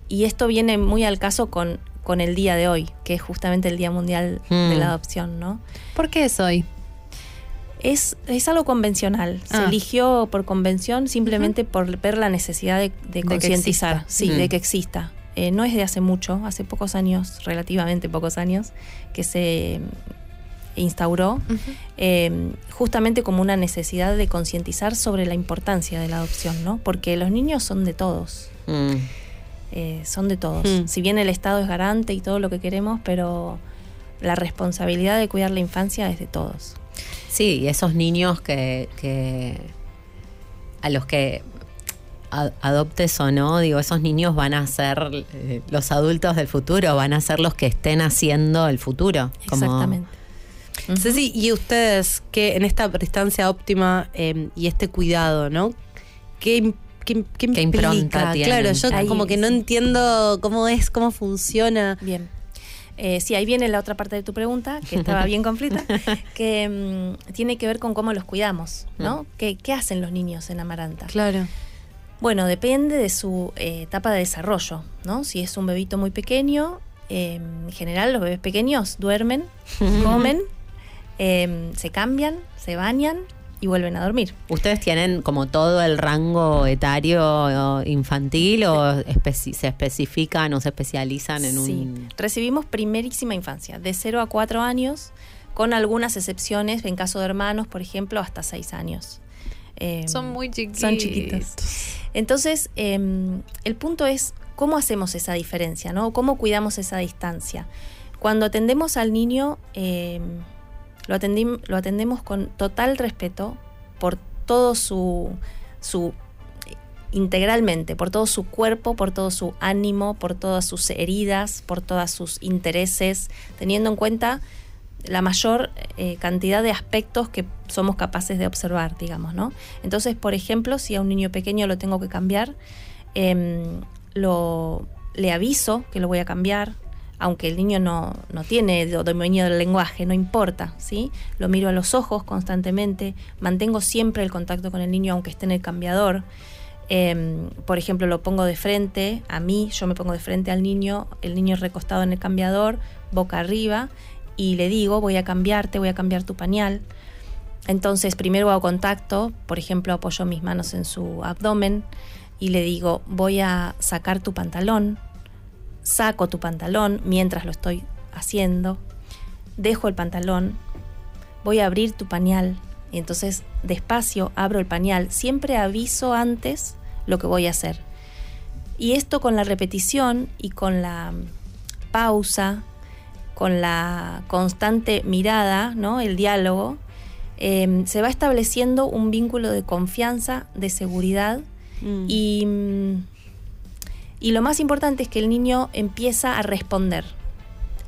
y esto viene muy al caso con, con el día de hoy, que es justamente el Día Mundial de Mm. la Adopción, ¿no? ¿Por qué es hoy? Es, es algo convencional. Se Ah. eligió por convención simplemente por ver la necesidad de, concientizar, sí, Mm. de que exista. Eh, no es de hace mucho, hace pocos años, relativamente pocos años, que se instauró eh, justamente como una necesidad de concientizar sobre la importancia de la adopción, ¿no? Porque los niños son de todos. Mm. Eh, son de todos. Mm. Si bien el Estado es garante y todo lo que queremos, pero la responsabilidad de cuidar la infancia es de todos. Sí, y esos niños que, que a los que adoptes o no, digo, esos niños van a ser eh, los adultos del futuro, van a ser los que estén haciendo el futuro. Como, Ceci, y ustedes que en esta distancia óptima eh, y este cuidado, ¿no? ¿Qué, qué, qué. Claro, yo Ahí, como que no entiendo cómo es, cómo funciona. Bien. Eh, sí, ahí viene la otra parte de tu pregunta, que estaba bien completa, que mm, tiene que ver con cómo los cuidamos, ¿no? ¿Qué, qué hacen los niños en Amaranta? Claro. Bueno, depende de su eh, etapa de desarrollo, ¿no? Si es un bebito muy pequeño, eh, en general los bebés pequeños duermen, comen, eh, se cambian, se bañan y vuelven a dormir. ¿Ustedes tienen como todo el rango etario eh, infantil o especi- se especifican o se especializan en Sí. un... Recibimos primerísima infancia, de 0 a 4 años, con algunas excepciones, en caso de hermanos, por ejemplo, hasta 6 años. Eh, Son muy chiquitos. Son chiquitos. Entonces, eh, el punto es cómo hacemos esa diferencia, ¿no? ¿Cómo cuidamos esa distancia? Cuando atendemos al niño, eh, lo, lo atendemos con total respeto por todo su, su integralmente, por todo su cuerpo, por todo su ánimo, por todas sus heridas, por todos sus intereses, teniendo en cuenta la mayor eh, cantidad de aspectos que somos capaces de observar, digamos, ¿no? Entonces, por ejemplo, si a un niño pequeño lo tengo que cambiar, em, lo, le aviso que lo voy a cambiar, aunque el niño no, no tiene do- dominio del lenguaje, no importa, ¿sí? Lo miro a los ojos constantemente, mantengo siempre el contacto con el niño aunque esté en el cambiador. Em, por ejemplo, lo pongo de frente a mí, yo me pongo de frente al niño, el niño recostado en el cambiador, boca arriba, y le digo, voy a cambiarte, voy a cambiar tu pañal. Entonces, primero hago contacto, por ejemplo, apoyo mis manos en su abdomen y le digo, voy a sacar tu pantalón, saco tu pantalón mientras lo estoy haciendo, dejo el pantalón, voy a abrir tu pañal y entonces despacio abro el pañal, siempre aviso antes lo que voy a hacer. Y esto con la repetición y con la mm, pausa, con la constante mirada, ¿no? el diálogo, eh, se va estableciendo un vínculo de confianza, de seguridad Mm. y, mm, y lo más importante es que el niño empieza a responder,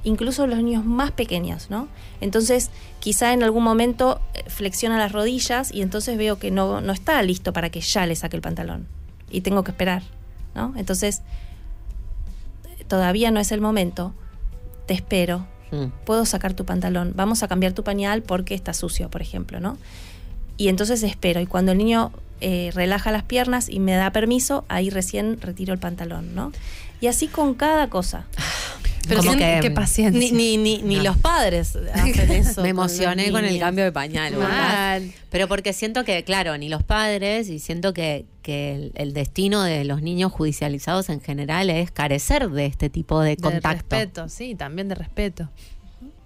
incluso los niños más pequeños, ¿no? Entonces, quizá en algún momento eh, flexiona las rodillas y entonces veo que no, no está listo para que ya le saque el pantalón y tengo que esperar, ¿no? Entonces, todavía no es el momento, te espero, Mm. puedo sacar tu pantalón, vamos a cambiar tu pañal porque está sucio, por ejemplo, ¿no? Y entonces espero, y cuando el niño eh, relaja las piernas y me da permiso, ahí recién retiro el pantalón, ¿no? Y así con cada cosa. Pero Como que- qué paciencia. Ni, ni, ni, ni No. los padres hacen eso. Me emocioné con el cambio de pañal. ¿verdad? Mal. Pero porque siento que, claro, ni los padres y siento que, que el, el destino de los niños judicializados en general es carecer de este tipo de De contacto. respeto, sí, también de respeto.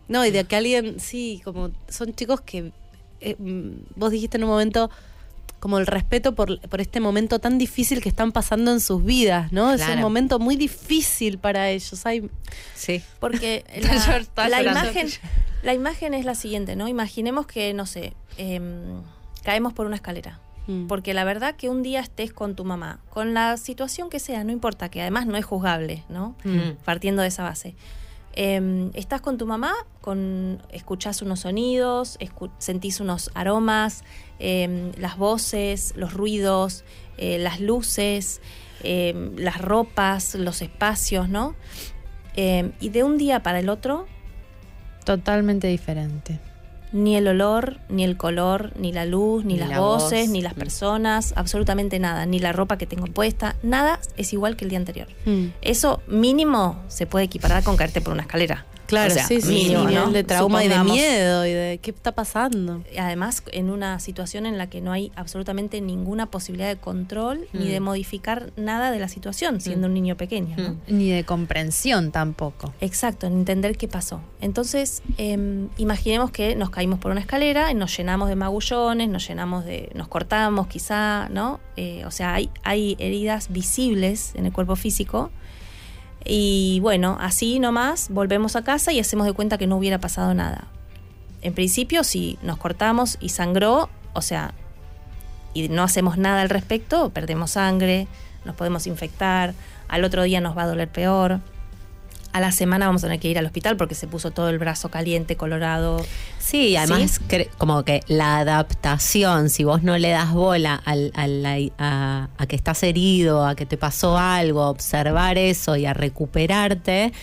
No, y de que alguien, sí, como son chicos que eh, mm, vos dijiste en un momento, como el respeto por, por este momento tan difícil que están pasando en sus vidas, ¿no? Es un momento muy difícil para ellos. Hay, Sí. Porque la, imagen, la imagen es la siguiente, ¿no? Imaginemos que, no sé, em, caemos por una escalera. Mm. Porque la verdad que un día estés con tu mamá, con la situación que sea, no importa, que además no es juzgable, ¿no? Mm. Partiendo de esa base. Em, estás con tu mamá, con, escuchás unos sonidos, escu- sentís unos aromas, em, las voces, los ruidos, eh, las luces, em, las ropas, los espacios, ¿no? Y de un día para el otro, Totalmente diferente. Ni el olor, ni el color, ni la luz, ni, Ni las la voces, voz. ni las Mm. personas, absolutamente nada, ni la ropa que tengo puesta, nada es igual que el día anterior. Mm. Eso mínimo se puede equiparar con caerte por una escalera. Claro, O sea, sí, sí, mínimo, sí, ¿no? de trauma y de miedo y de qué está pasando. Además, en una situación en la que no hay absolutamente ninguna posibilidad de control ni Mm. de modificar nada de la situación, siendo un niño pequeño. ¿no? Mm. Ni de comprensión tampoco. Exacto, en entender qué pasó. Entonces, em, imaginemos que nos caímos por una escalera y nos llenamos de magullones, nos llenamos de. nos cortamos quizá, ¿no? Eh, o sea, hay, hay heridas visibles en el cuerpo físico. Y bueno, así nomás volvemos a casa y hacemos de cuenta que no hubiera pasado nada. En principio, si nos cortamos y sangró, o sea, y no hacemos nada al respecto, perdemos sangre, nos podemos infectar, al otro día nos va a doler peor. A la semana vamos a tener que ir al hospital porque se puso todo el brazo caliente, colorado. Sí, además cre- como que la adaptación, si vos no le das bola al- al- a, a- a que estás herido, a que te pasó algo, a observar eso y a recuperarte,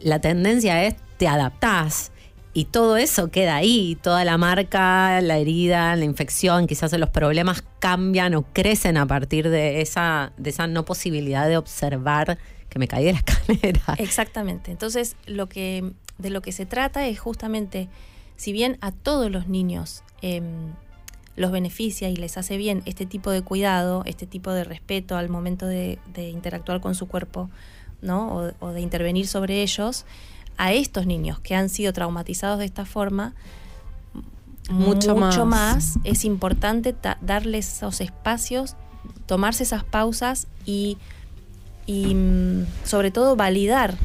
la tendencia es te adaptás. Y todo eso queda ahí, toda la marca, la herida, la infección, quizás los problemas cambian o crecen a partir de esa, de esa no posibilidad de observar que me caí de la escalera. Exactamente. Entonces, lo que, de lo que se trata es justamente, si bien a todos los niños em, los beneficia y les hace bien este tipo de cuidado, este tipo de respeto al momento de, de interactuar con su cuerpo, ¿no? O, o de intervenir sobre ellos, a estos niños que han sido traumatizados de esta forma, Mucho mucho, más. más. es importante ta- darles esos espacios, tomarse esas pausas y, y mm, sobre todo validar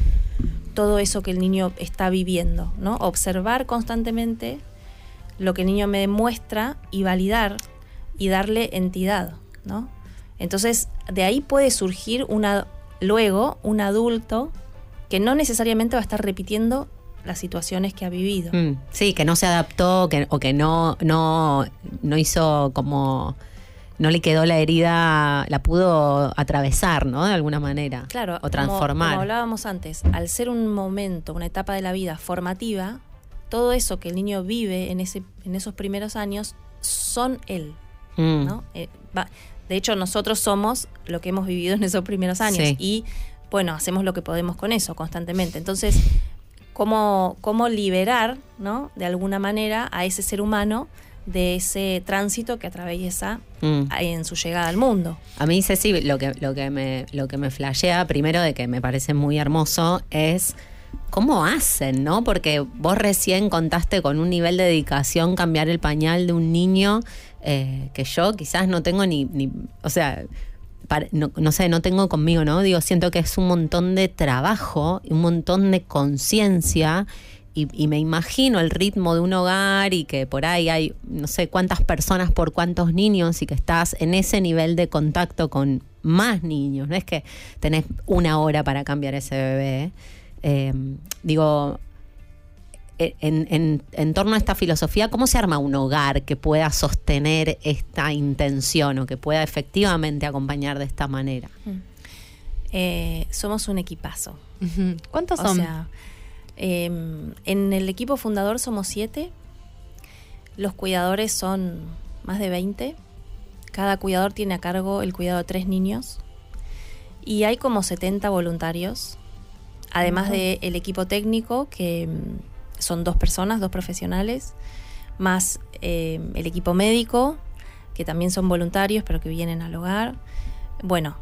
todo eso que el niño está viviendo, ¿no? Observar constantemente lo que el niño me demuestra y validar y darle entidad, ¿no? Entonces, de ahí puede surgir una luego un adulto que no necesariamente va a estar repitiendo las situaciones que ha vivido. Mm, sí, que no se adaptó que, o que no, no, no hizo como. No le quedó la herida, la pudo atravesar, ¿no? De alguna manera. Claro, O como- transformar. Como, hablábamos antes, al ser un momento, una etapa de la vida formativa, todo eso que el niño vive en, ese, en esos primeros años son él, Mm. ¿no? Eh, va- de hecho, nosotros somos lo que hemos vivido en esos primeros años Sí. y, bueno, hacemos lo que podemos con eso constantemente. Entonces, ¿cómo, cómo liberar, ¿no? De alguna manera a ese ser humano de ese tránsito que atraviesa Mm. en su llegada al mundo? A mí, Ceci, lo que, lo que me, lo que me flashea, primero de que me parece muy hermoso, es cómo hacen, ¿no? Porque vos recién contaste con un nivel de dedicación cambiar el pañal de un niño eh, que yo quizás no tengo ni, ni o sea, para- no, no sé, no tengo conmigo, ¿no? Digo, siento que es un montón de trabajo, y un montón de conciencia. Y, y me imagino el ritmo de un hogar y que por ahí hay no sé cuántas personas por cuántos niños y que estás en ese nivel de contacto con más niños. No es que tenés una hora para cambiar ese bebé. Eh, digo, e, en, en- en torno a esta filosofía, ¿cómo se arma un hogar que pueda sostener esta intención o que pueda efectivamente acompañar de esta manera? Eh, somos un equipazo. ¿Cuántos O son? sea, em, en el equipo fundador somos siete. Los cuidadores son más de 20. Cada cuidador tiene a cargo el cuidado de tres niños. Y hay como 70 voluntarios. Además del equipo técnico, que mm, son dos personas, dos profesionales, más em, el equipo médico, que también son voluntarios, pero que vienen al hogar. Bueno,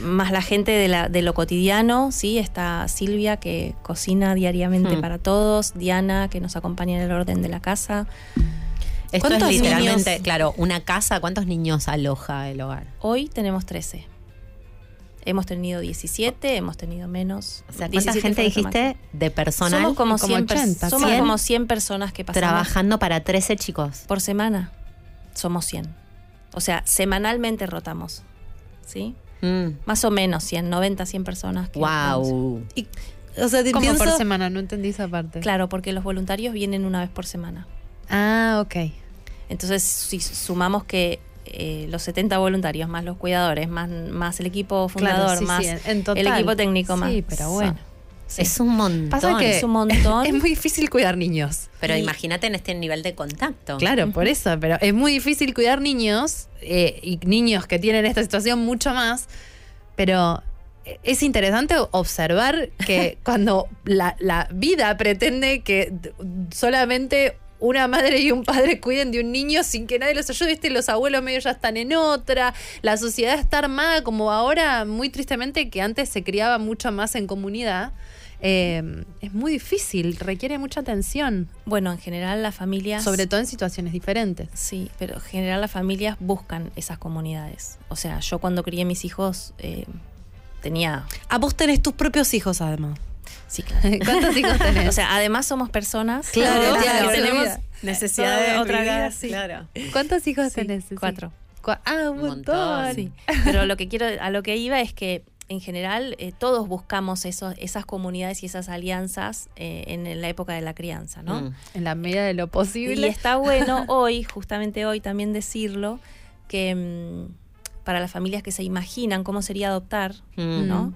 más la gente de, la, de lo cotidiano, ¿sí? Está Silvia, que cocina diariamente Hmm. para todos, Diana, que nos acompaña en el orden de la casa. Esto es ¿Cuántos literalmente, niños? claro, una casa. ¿Cuántos niños aloja el hogar? Hoy tenemos 13. Hemos tenido 17, hemos tenido menos. O sea, ¿cuánta 17 gente dijiste máximo. de personal Somos como, Como 100, pers- 80, somos 100 como 100 personas que pasamos trabajando para 13 chicos? por semana. Somos 100. O sea, semanalmente rotamos. ¿Sí? Mm. Más o menos 100, 90, 100 personas. que. Wow. Y, o sea, te Como pienso, por semana, no entendí esa parte. Claro, porque los voluntarios vienen una vez por semana. Ah, ok. Entonces, si sumamos que eh, los 70 voluntarios, más los cuidadores, más, más el equipo fundador, Claro, sí, más sí, en- en total. el equipo técnico, más. Sí, pero bueno. Sí. Es un montón. Pasa que Es un montón. es muy difícil cuidar niños. Pero imagínate en este nivel de contacto. Claro, por eso, pero es muy difícil cuidar niños eh, y niños que tienen esta situación mucho más, pero es interesante observar que cuando la, la vida pretende que solamente una madre y un padre cuiden de un niño sin que nadie los ayude, viste, los abuelos medio ya están en otra, la sociedad está armada como ahora, muy tristemente, que antes se criaba mucho más en comunidad. Eh, es muy difícil, requiere mucha atención, Bueno, en general las familias... sobre todo en situaciones diferentes. Sí, pero en general las familias buscan esas comunidades. O sea, yo cuando crié mis hijos eh, tenía... a vos tenés tus propios hijos, además. Sí, claro. ¿Cuántos hijos tenés? O sea, además somos personas Claro, que claro, tenemos olvida. Necesidad Toda de otra vida, vida, sí. Claro. ¿Cuántos hijos Sí, tenés? Cuatro. Cua- ah, un Un montón. montón. Sí. Pero lo que quiero, a lo que iba es que en general eh, todos buscamos eso, esas comunidades y esas alianzas eh, en la época de la crianza, ¿no? Mm. En la medida de lo posible. Y está bueno hoy, justamente hoy, también decirlo, que mm, para las familias que se imaginan cómo sería adoptar, Mm. ¿no?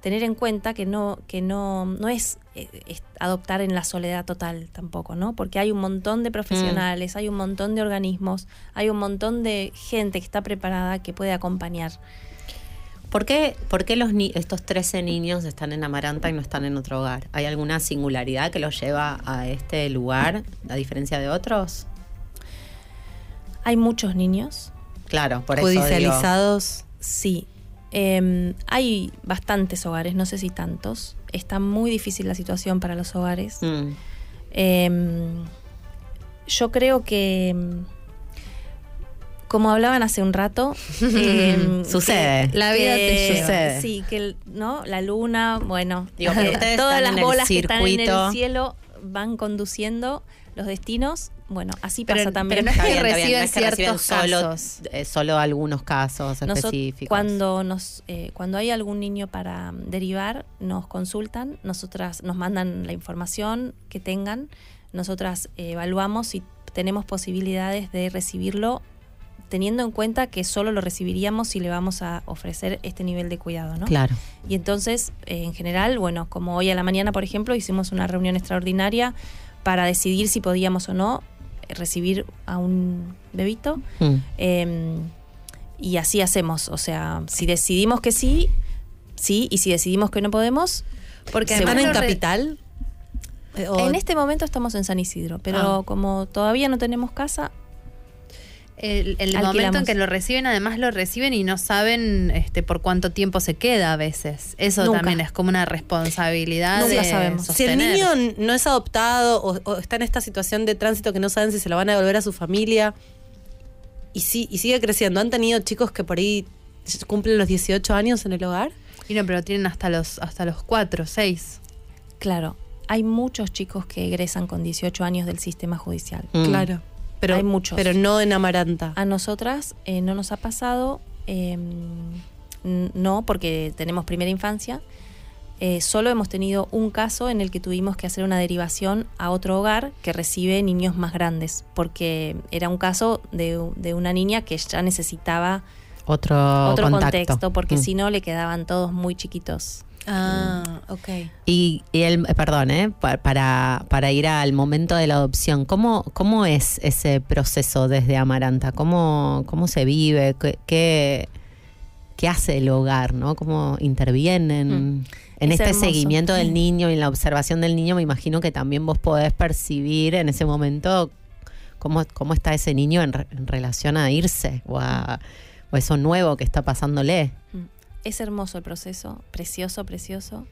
Tener en cuenta que no, que no, no es, eh, es adoptar en la soledad total tampoco, ¿no? Porque hay un montón de profesionales, hay un montón de organismos, hay un montón de gente que está preparada que puede acompañar. ¿Por qué, por qué los ni- estos 13 niños están en Amaranta y no están en otro hogar? ¿Hay alguna singularidad que los lleva a este lugar, a diferencia de otros? Hay muchos niños, Claro, por eso digo. Judicializados. Sí, eh, hay bastantes hogares, no sé si tantos. Está muy difícil la situación para los hogares. Mm. Eh, yo creo que, como hablaban hace un rato, eh, Sucede. que- La vida te lleva. Sí, que ¿no? la luna, bueno, Digo, todas las bolas que están en el cielo van conduciendo los destinos. Bueno, así Pero- pasa también. pero no es que bien. No reciben es que reciben ciertos solo, casos. eh, solo algunos casos Nosot- específicos. Cuando nos, eh, cuando hay algún niño para mm, derivar, nos consultan, nosotras nos mandan la información que tengan, nosotras eh, evaluamos si tenemos posibilidades de recibirlo, teniendo en cuenta que solo lo recibiríamos si le vamos a ofrecer este nivel de cuidado, ¿no? Claro. Y entonces, eh, en general, bueno, como hoy a la mañana, por ejemplo, hicimos una reunión extraordinaria para decidir si podíamos o no eh, recibir a un bebito. Mm. Eh, y así hacemos. O sea, si decidimos que sí, sí, y si decidimos que no podemos, Porque Se ¿Están además en capital? Eh, o- en este momento estamos en San Isidro, pero Ah. como todavía no tenemos casa, El, el momento en que lo reciben, además lo reciben y no saben este, por cuánto tiempo se queda a veces. Eso Nunca. también es como una responsabilidad. Nunca de sabemos. Si el niño no es adoptado o, o está en esta situación de tránsito que no saben si se lo van a devolver a su familia y, sí, y sigue creciendo, ¿han tenido chicos que por ahí cumplen los 18 años en el hogar? Y no, pero tienen hasta los, hasta los 4, 6. claro, hay muchos chicos que egresan con 18 años del sistema judicial. Mm. Claro. Pero, Hay muchos. Pero no en Amaranta. A nosotras eh, no nos ha pasado, eh, no, porque tenemos primera infancia. Eh, solo hemos tenido un caso en el que tuvimos que hacer una derivación a otro hogar que recibe niños más grandes, porque era un caso de, de una niña que ya necesitaba Otro, otro contacto. contexto, porque Mm. si no le quedaban todos muy chiquitos. Ah, ok. Y, y el, eh, perdón, ¿eh? Pa- para, para ir al momento de la adopción, ¿cómo, cómo es ese proceso desde Amaranta? ¿Cómo, cómo se vive? ¿Qué, qué, qué hace el hogar? ¿no? ¿Cómo intervienen? Mm. En Es este hermoso. seguimiento del niño y en la observación del niño, me imagino que también vos podés percibir en ese momento cómo, cómo está ese niño en, re- en relación a irse o a o eso nuevo que está pasándole. Mm. Es hermoso el proceso, precioso, precioso.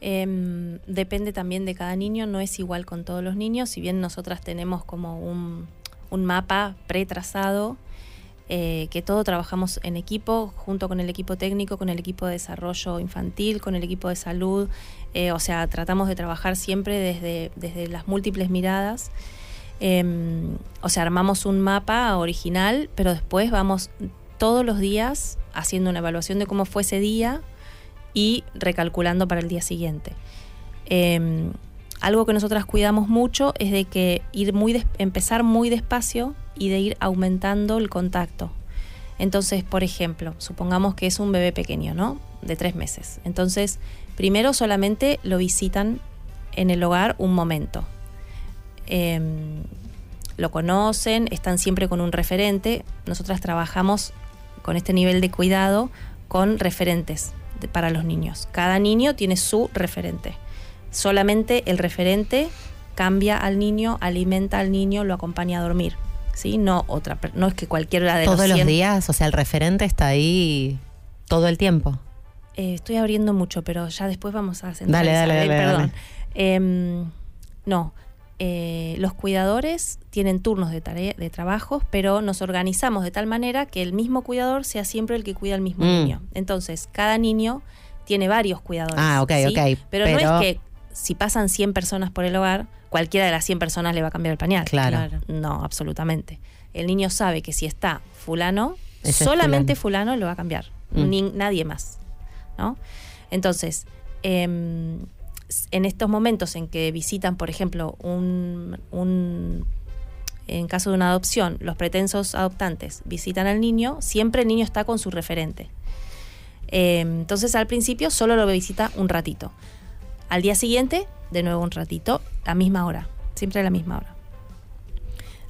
Em, depende también de cada niño, no es igual con todos los niños, si bien nosotras tenemos como un, un mapa pretrazado, eh, que todo trabajamos en equipo, junto con el equipo técnico, con el equipo de desarrollo infantil, con el equipo de salud. eh, o sea, tratamos de trabajar siempre desde, desde las múltiples miradas. Em, o sea, armamos un mapa original, pero después vamos todos los días haciendo una evaluación de cómo fue ese día y recalculando para el día siguiente. Em, algo que nosotras cuidamos mucho es de que ir muy empezar muy despacio y de ir aumentando el contacto. Entonces, por ejemplo, supongamos que es un bebé pequeño, ¿no? De tres meses. Entonces, primero solamente lo visitan en el hogar un momento. Em, lo conocen, están siempre con un referente. Nosotras trabajamos con este nivel de cuidado con referentes de- para los niños. Cada niño tiene su referente. Solamente el referente cambia al niño, alimenta al niño, lo acompaña a dormir. ¿sí? No, otra, no es que cualquiera de Todos los 100 días, o sea, el referente está ahí todo el tiempo. Eh, estoy abriendo mucho, pero ya después vamos a Dale, centralizar, dale, eh, dale, Perdón. Em, no, eh, los cuidadores tienen turnos de, tarea, de trabajos, pero nos organizamos de tal manera que el mismo cuidador sea siempre el que cuida al mismo Mm. niño. Entonces, cada niño tiene varios cuidadores. Ah, ok, ¿sí? ok, Pero, no es que si pasan 100 personas por el hogar, cualquiera de las 100 personas le va a cambiar el pañal. Claro. No, absolutamente. El niño sabe que si está fulano, Ese es solamente fulano. lo va a cambiar. Mm. Ni- nadie más. ¿no? Entonces, em, en estos momentos en que visitan, por ejemplo, un, un- en caso de una adopción, los pretensos adoptantes visitan al niño, siempre el niño está con su referente. Em, entonces, al principio solo lo visita un ratito. Al día siguiente, de nuevo un ratito, la misma hora, siempre a la misma hora.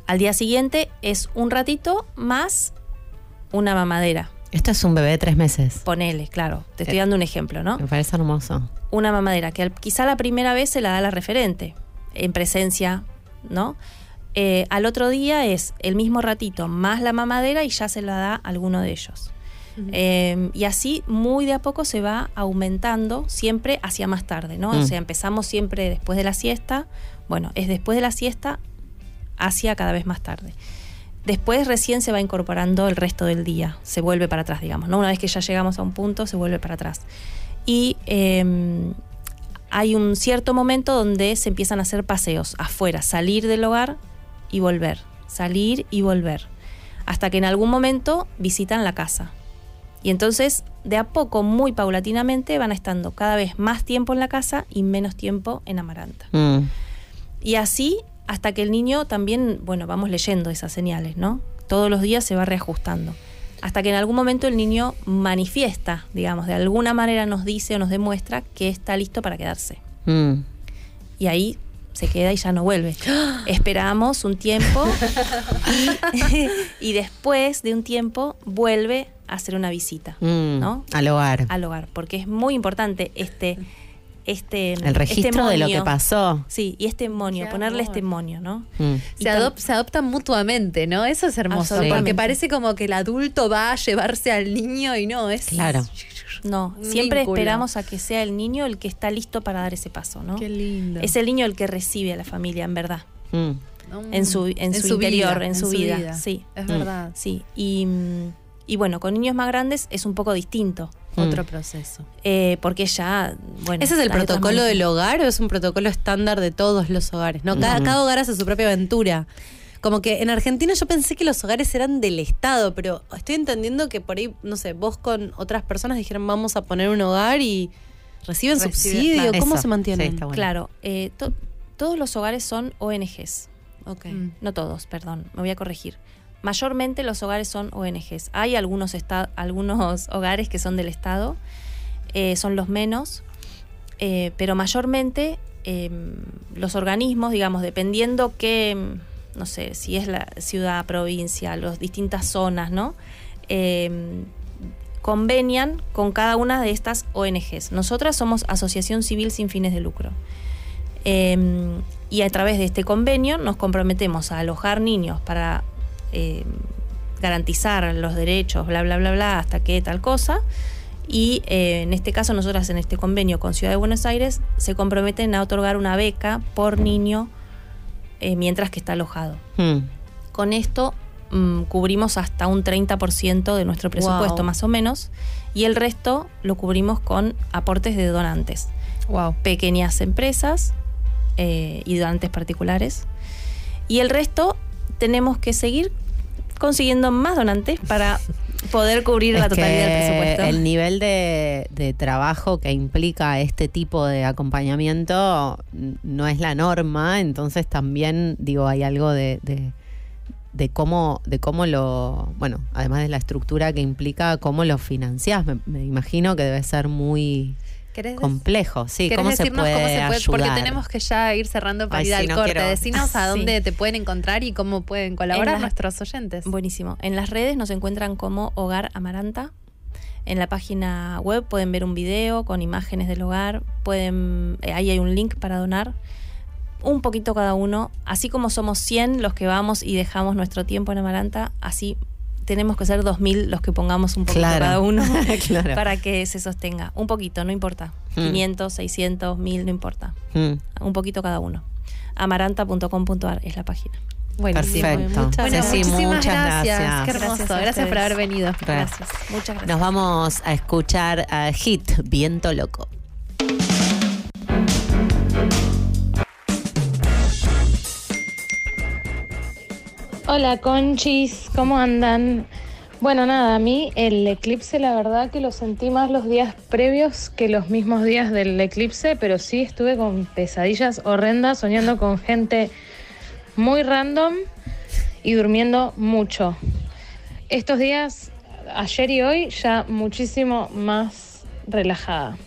Al día siguiente es un ratito más una mamadera. Esto es un bebé de tres meses. Ponele, claro. Te estoy Eh, dando un ejemplo, ¿no? Me parece hermoso. Una mamadera que quizá la primera vez se la da la referente, en presencia, ¿no? Eh, al otro día es el mismo ratito más la mamadera y ya se la da alguno de ellos. Eh, y así muy de a poco se va aumentando siempre hacia más tarde, ¿no? Mm. O sea, empezamos siempre después de la siesta, bueno, es después de la siesta hacia cada vez más tarde. Después recién se va incorporando el resto del día, se vuelve para atrás, digamos, ¿no? Una vez que ya llegamos a un punto, se vuelve para atrás. Y eh, hay un cierto momento donde se empiezan a hacer paseos afuera, salir del hogar y volver, salir y volver, hasta que en algún momento visitan la casa. Y entonces, de a poco, muy paulatinamente, van estando cada vez más tiempo en la casa y menos tiempo en Amaranta. Mm. Y así hasta que el niño también, bueno, vamos leyendo esas señales, ¿no? Todos los días se va reajustando. Hasta que en algún momento el niño manifiesta, digamos, de alguna manera nos dice o nos demuestra que está listo para quedarse. Mm. Y ahí se queda y ya no vuelve. Esperamos un tiempo y, y después de un tiempo vuelve a hacer una visita, Mm. ¿no? Al hogar. Al hogar, porque es muy importante este este El registro de lo que pasó. Sí, y este monio, Qué ponerle amor. este monio, ¿no? Mm. Se, adop- se adoptan mutuamente, ¿no? Eso es hermoso. Porque parece como que el adulto va a llevarse al niño y no, es. Claro. No, siempre vínculo. esperamos a que sea el niño el que está listo para dar ese paso, ¿no? Qué lindo. Es el niño el que recibe a la familia, en verdad. Mm. En su, en su, interior, en, su, vida. Sí. Es Mm. verdad. Sí. Y, y bueno, con niños más grandes es un poco distinto. Otro proceso. eh, porque ya, bueno. ¿Ese es el protocolo del hogar o es un protocolo estándar de todos los hogares? ¿no? Cada, hogar hace su propia aventura. Como que en Argentina yo pensé que los hogares eran del Estado, pero estoy entendiendo que por ahí, no sé, vos con otras personas dijeron vamos a poner un hogar y reciben Recibe- subsidio. claro. ¿Cómo Eso. se mantienen? Sí, bueno. Claro, eh, to- todos los hogares son ONGs. Ok. Mm. No todos, perdón, me voy a corregir. Mayormente los hogares son ONGs. Hay algunos, algunos hogares que son del Estado, eh, son los menos, eh, pero mayormente eh, los organismos, digamos, dependiendo qué, mm, no sé, si es la ciudad, provincia, las distintas zonas, ¿no? Eh, convenian con cada una de estas ONGs. Nosotras somos Asociación Civil sin fines de lucro. Eh, y a través de este convenio nos comprometemos a alojar niños para eh, garantizar los derechos, bla, bla, bla, bla, hasta que tal cosa. Y eh, en este caso, nosotras en este convenio con Ciudad de Buenos Aires se comprometen a otorgar una beca por niño eh, mientras que está alojado. Mm. Con esto mm, cubrimos hasta un 30% de nuestro presupuesto, Wow. más o menos, y el resto lo cubrimos con aportes de donantes. Wow. Pequeñas empresas eh, y donantes particulares. Y el resto tenemos que seguir consiguiendo más donantes para poder cubrir la totalidad del presupuesto. El nivel de, de trabajo que implica este tipo de acompañamiento no es la norma, entonces también digo hay algo de, de, de cómo de cómo lo bueno además de la estructura que implica cómo lo financiás. Me, me imagino que debe ser muy ¿Querés, complejo. Sí, querés cómo se decirnos puede cómo se puede? Porque tenemos que ya ir cerrando para Ay, ir al no corte. quiero- Decinos a Sí. dónde te pueden encontrar y cómo pueden colaborar las- nuestros oyentes. Buenísimo. En las redes nos encuentran como Hogar Amaranta. En la página web pueden ver un video con imágenes del hogar. Pueden, eh, ahí hay un link para donar. Un poquito cada uno. Así como somos 100 los que vamos y dejamos nuestro tiempo en Amaranta, así tenemos que ser 2000 los que pongamos un poquito Claro. cada uno Claro. para que se sostenga. Un poquito, no importa. Mm. 500, 600, 1000, no importa. Mm, Un poquito cada uno. Amaranta.com.ar es la página. Buenísimo. Perfecto. Muchas Bueno, muchísimas muchas gracias. gracias. Qué hermoso. Gracias por haber venido. Gracias. Muchas gracias. Nos vamos a escuchar a Hit, Viento Loco. Hola Conchis, ¿cómo andan? Bueno, nada, a mí el eclipse la verdad que lo sentí más los días previos que los mismos días del eclipse, pero sí estuve con pesadillas horrendas, soñando con gente muy random y durmiendo mucho. Estos días, ayer y hoy, ya muchísimo más relajada.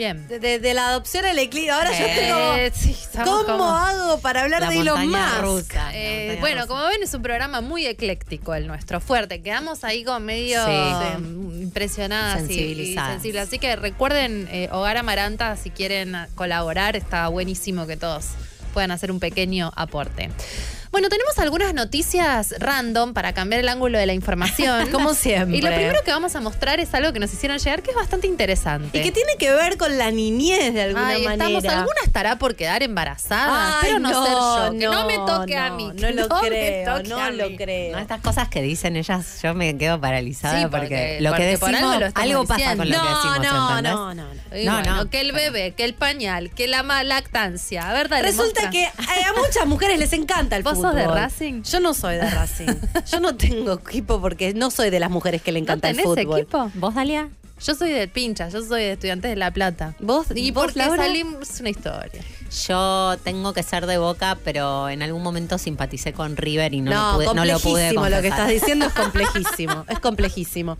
Bien. De, la adopción al eclipse. Ahora yo. Eh, sí, estamos ¿Cómo como- hago para hablar La de Elon Musk? Eh, bueno, rusa. como ven, es un programa muy ecléctico el nuestro, fuerte. Quedamos ahí como medio Sí. mm, impresionadas y- y Sensibilizadas. sensibles. Así que recuerden, eh, Hogar Amaranta, si quieren colaborar, está buenísimo que todos puedan hacer un pequeño aporte. Bueno, tenemos algunas noticias random para cambiar el ángulo de la información. Como siempre. Y lo primero que vamos a mostrar es algo que nos hicieron llegar que es bastante interesante. Y que tiene que ver con la niñez de alguna Ay, manera. estamos, alguna estará por quedar embarazada. Ay, Espero no, ser yo. Que no, me toque a no, mí. No lo creo, no lo mí. creo. No, estas cosas que dicen ellas, yo me quedo paralizada Sí, porque, porque- lo que porque por decimos, algo lo estamos algo pasa con lo que decimos, no, no, no, no. Y No, bueno, no. que el bebé, que el pañal, que la lactancia. A ver, dale, Resulta mostra. que eh, a muchas mujeres les encanta el ¿Vos fútbol. Sos de Racing? Yo no soy de Racing. Yo no tengo equipo porque no soy de las mujeres que le ¿No encanta el tenés fútbol. equipo? ¿Vos, Dalia? Yo soy del Pincha, yo soy de Estudiantes de La Plata. ¿Vos, Y Laura? salimos, es una historia. Yo tengo que ser de Boca, pero en algún momento simpaticé con River y no, No, lo, pude, no lo pude complejísimo lo, que confesar. estás diciendo es complejísimo. es complejísimo.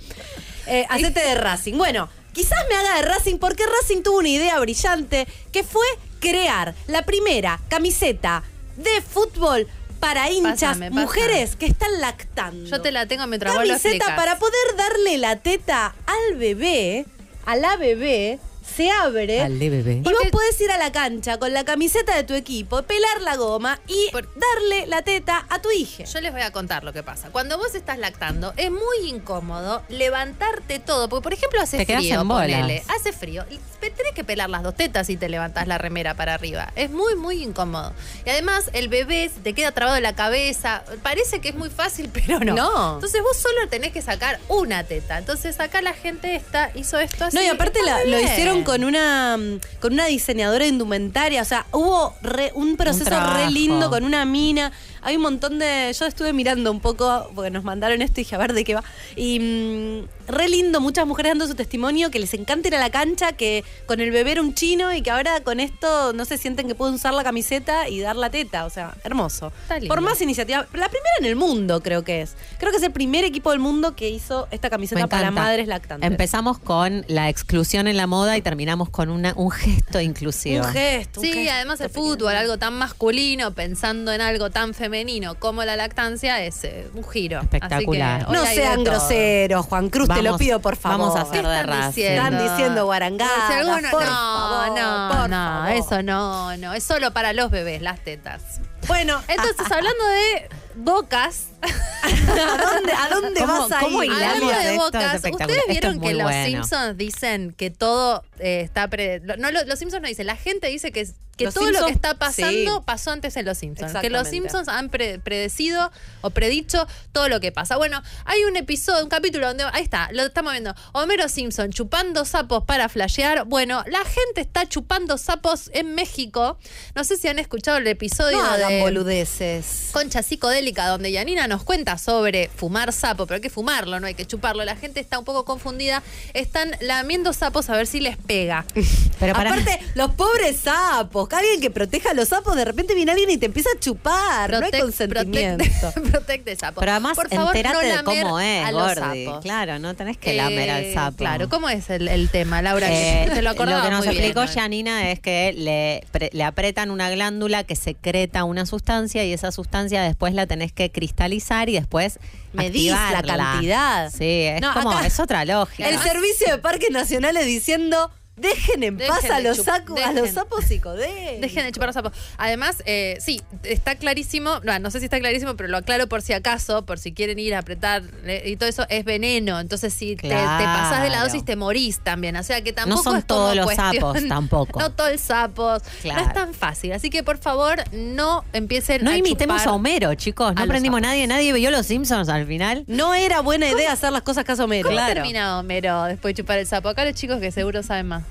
Eh, hacete de Racing. Bueno, quizás me haga de Racing porque Racing tuvo una idea brillante que fue crear la primera camiseta de fútbol para hinchas Pásame, pásame. mujeres que están lactando. Yo te la tengo mientras vos lo camiseta para poder darle la teta al bebé, a la bebé, se abre. Al. Y vos podés ir a la cancha con la camiseta de tu equipo, pelar la goma y Por- darle la teta a tu hija. Yo les voy a contar lo que pasa. Cuando vos estás lactando, es muy incómodo levantarte todo. Porque, por ejemplo, hace Te frío, en ponele. Hace frío. Tenés que pelar las dos tetas y te levantás la remera para arriba. Es muy, muy incómodo. Y además, el bebé te queda trabado en la cabeza. Parece que es muy fácil, pero no. No. Entonces, vos solo tenés que sacar una teta. Entonces, acá la gente está, hizo esto así. No, y aparte la- lo bien. Con una mm, con una diseñadora de indumentaria, o sea, hubo re- un proceso re lindo con una mina. Hay un montón de. Yo estuve mirando un poco, porque nos mandaron esto y dije, a ver de qué va. Y mm, re lindo, muchas mujeres dando su testimonio, que les encanta ir a la cancha, que con el bebé era un chino y que ahora con esto no se sienten que pueden usar la camiseta y dar la teta. O sea, hermoso. Está lindo. Por más iniciativa. La primera en el mundo, creo que es. Creo que es el primer equipo del mundo que hizo esta camiseta para madres lactantes. Empezamos con la exclusión en la moda y terminamos con una, un gesto inclusivo. Un gesto. un Sí, gesto además el pequeño. fútbol, algo tan masculino, pensando en algo tan femenino como la lactancia, es eh, un giro. Espectacular. Así que hoy No sean groseros, Juan Cruz, te lo pido por favor. vamos a hacer ¿Qué de están diciendo? Están diciendo guarangadas, Si alguno- por no, favor, no, por no, favor. eso no, no, es solo para los bebés, las tetas. Bueno, Entonces, hablando de bocas, ¿A dónde, a dónde ¿Cómo- vas a cómo ir? Hablando de esto? Es bocas, espectacular. ustedes Esto vieron es que los bueno. Simpsons dicen que todo eh, está pre... lo- No, lo- los Simpsons no dicen, la gente dice que, que Los todo lo que Simpsons, está pasando sí. pasó antes en los Simpsons. Que los Exactamente. Simpsons han pre- predecido o predicho todo lo que pasa. Bueno, hay un episodio, un capítulo donde, ahí está, lo estamos viendo, Homero Simpson chupando sapos para flashear. Bueno, la gente está chupando sapos en México. No sé si han escuchado el episodio No hagan de... boludeces. Concha psicodélica, donde Yanina nos cuenta sobre fumar sapo, pero hay que fumarlo, no hay que chuparlo. La gente está un poco confundida. Están lamiendo sapos a ver si les pega. Pero para, Aparte, los pobres sapos, que alguien que proteja a los sapos, de repente viene alguien y te empieza a chupar. no hay consentimiento. Protect, protect sapos. pero además Por favor, entérate no de cómo es, a los Gordi. sapos. Claro, no tenés que lamer al Eh, sapo. Claro, ¿cómo es el, el tema, Laura? Eh, Que te lo acordaba que nos muy bien, explicó ¿no? Janina es que le, pre- le apretan una glándula que secreta una sustancia y esa sustancia después la tenés que cristalizar y después Medís la cantidad. Sí, es No, como, acá- es otra lógica. El servicio de parques nacionales diciendo. Dejen en Dejen paz a los, saco- a los dejen. sapos psicodélicos. Dejen de chupar los sapos. Además, eh, sí, está clarísimo, no, no sé si está clarísimo, pero lo aclaro por si acaso, por si quieren ir a apretar eh, y todo eso, es veneno. Entonces, si te, te pasas de la Claro. dosis, te morís también. O sea que tampoco son es como todos los cuestión- sapos, tampoco. No todos los sapos. Claro. No es tan fácil. Así que, por favor, no empiecen No a imitemos chupar a Homero, chicos. No aprendimos nadie. Nadie vio los Simpsons al final. No era buena idea hacer las cosas caso Homero. ¿Cómo termina Homero después de chupar el sapo? Acá los chicos que seguro saben más.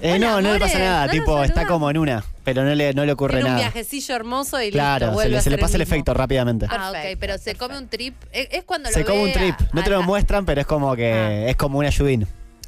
Eh, Hola, no, no le pasa nada. ¿no nos tipo, está como en una, pero no le, no le ocurre Tiene un nada. viajecillo hermoso y listo, Claro, se le, a se le ser pasa el efecto rápidamente. Ah, ok, Perfecto, pero se come un trip. Es, es cuando Se lo come ve un trip. No te lo a- muestran, pero es como que es como un ayudín.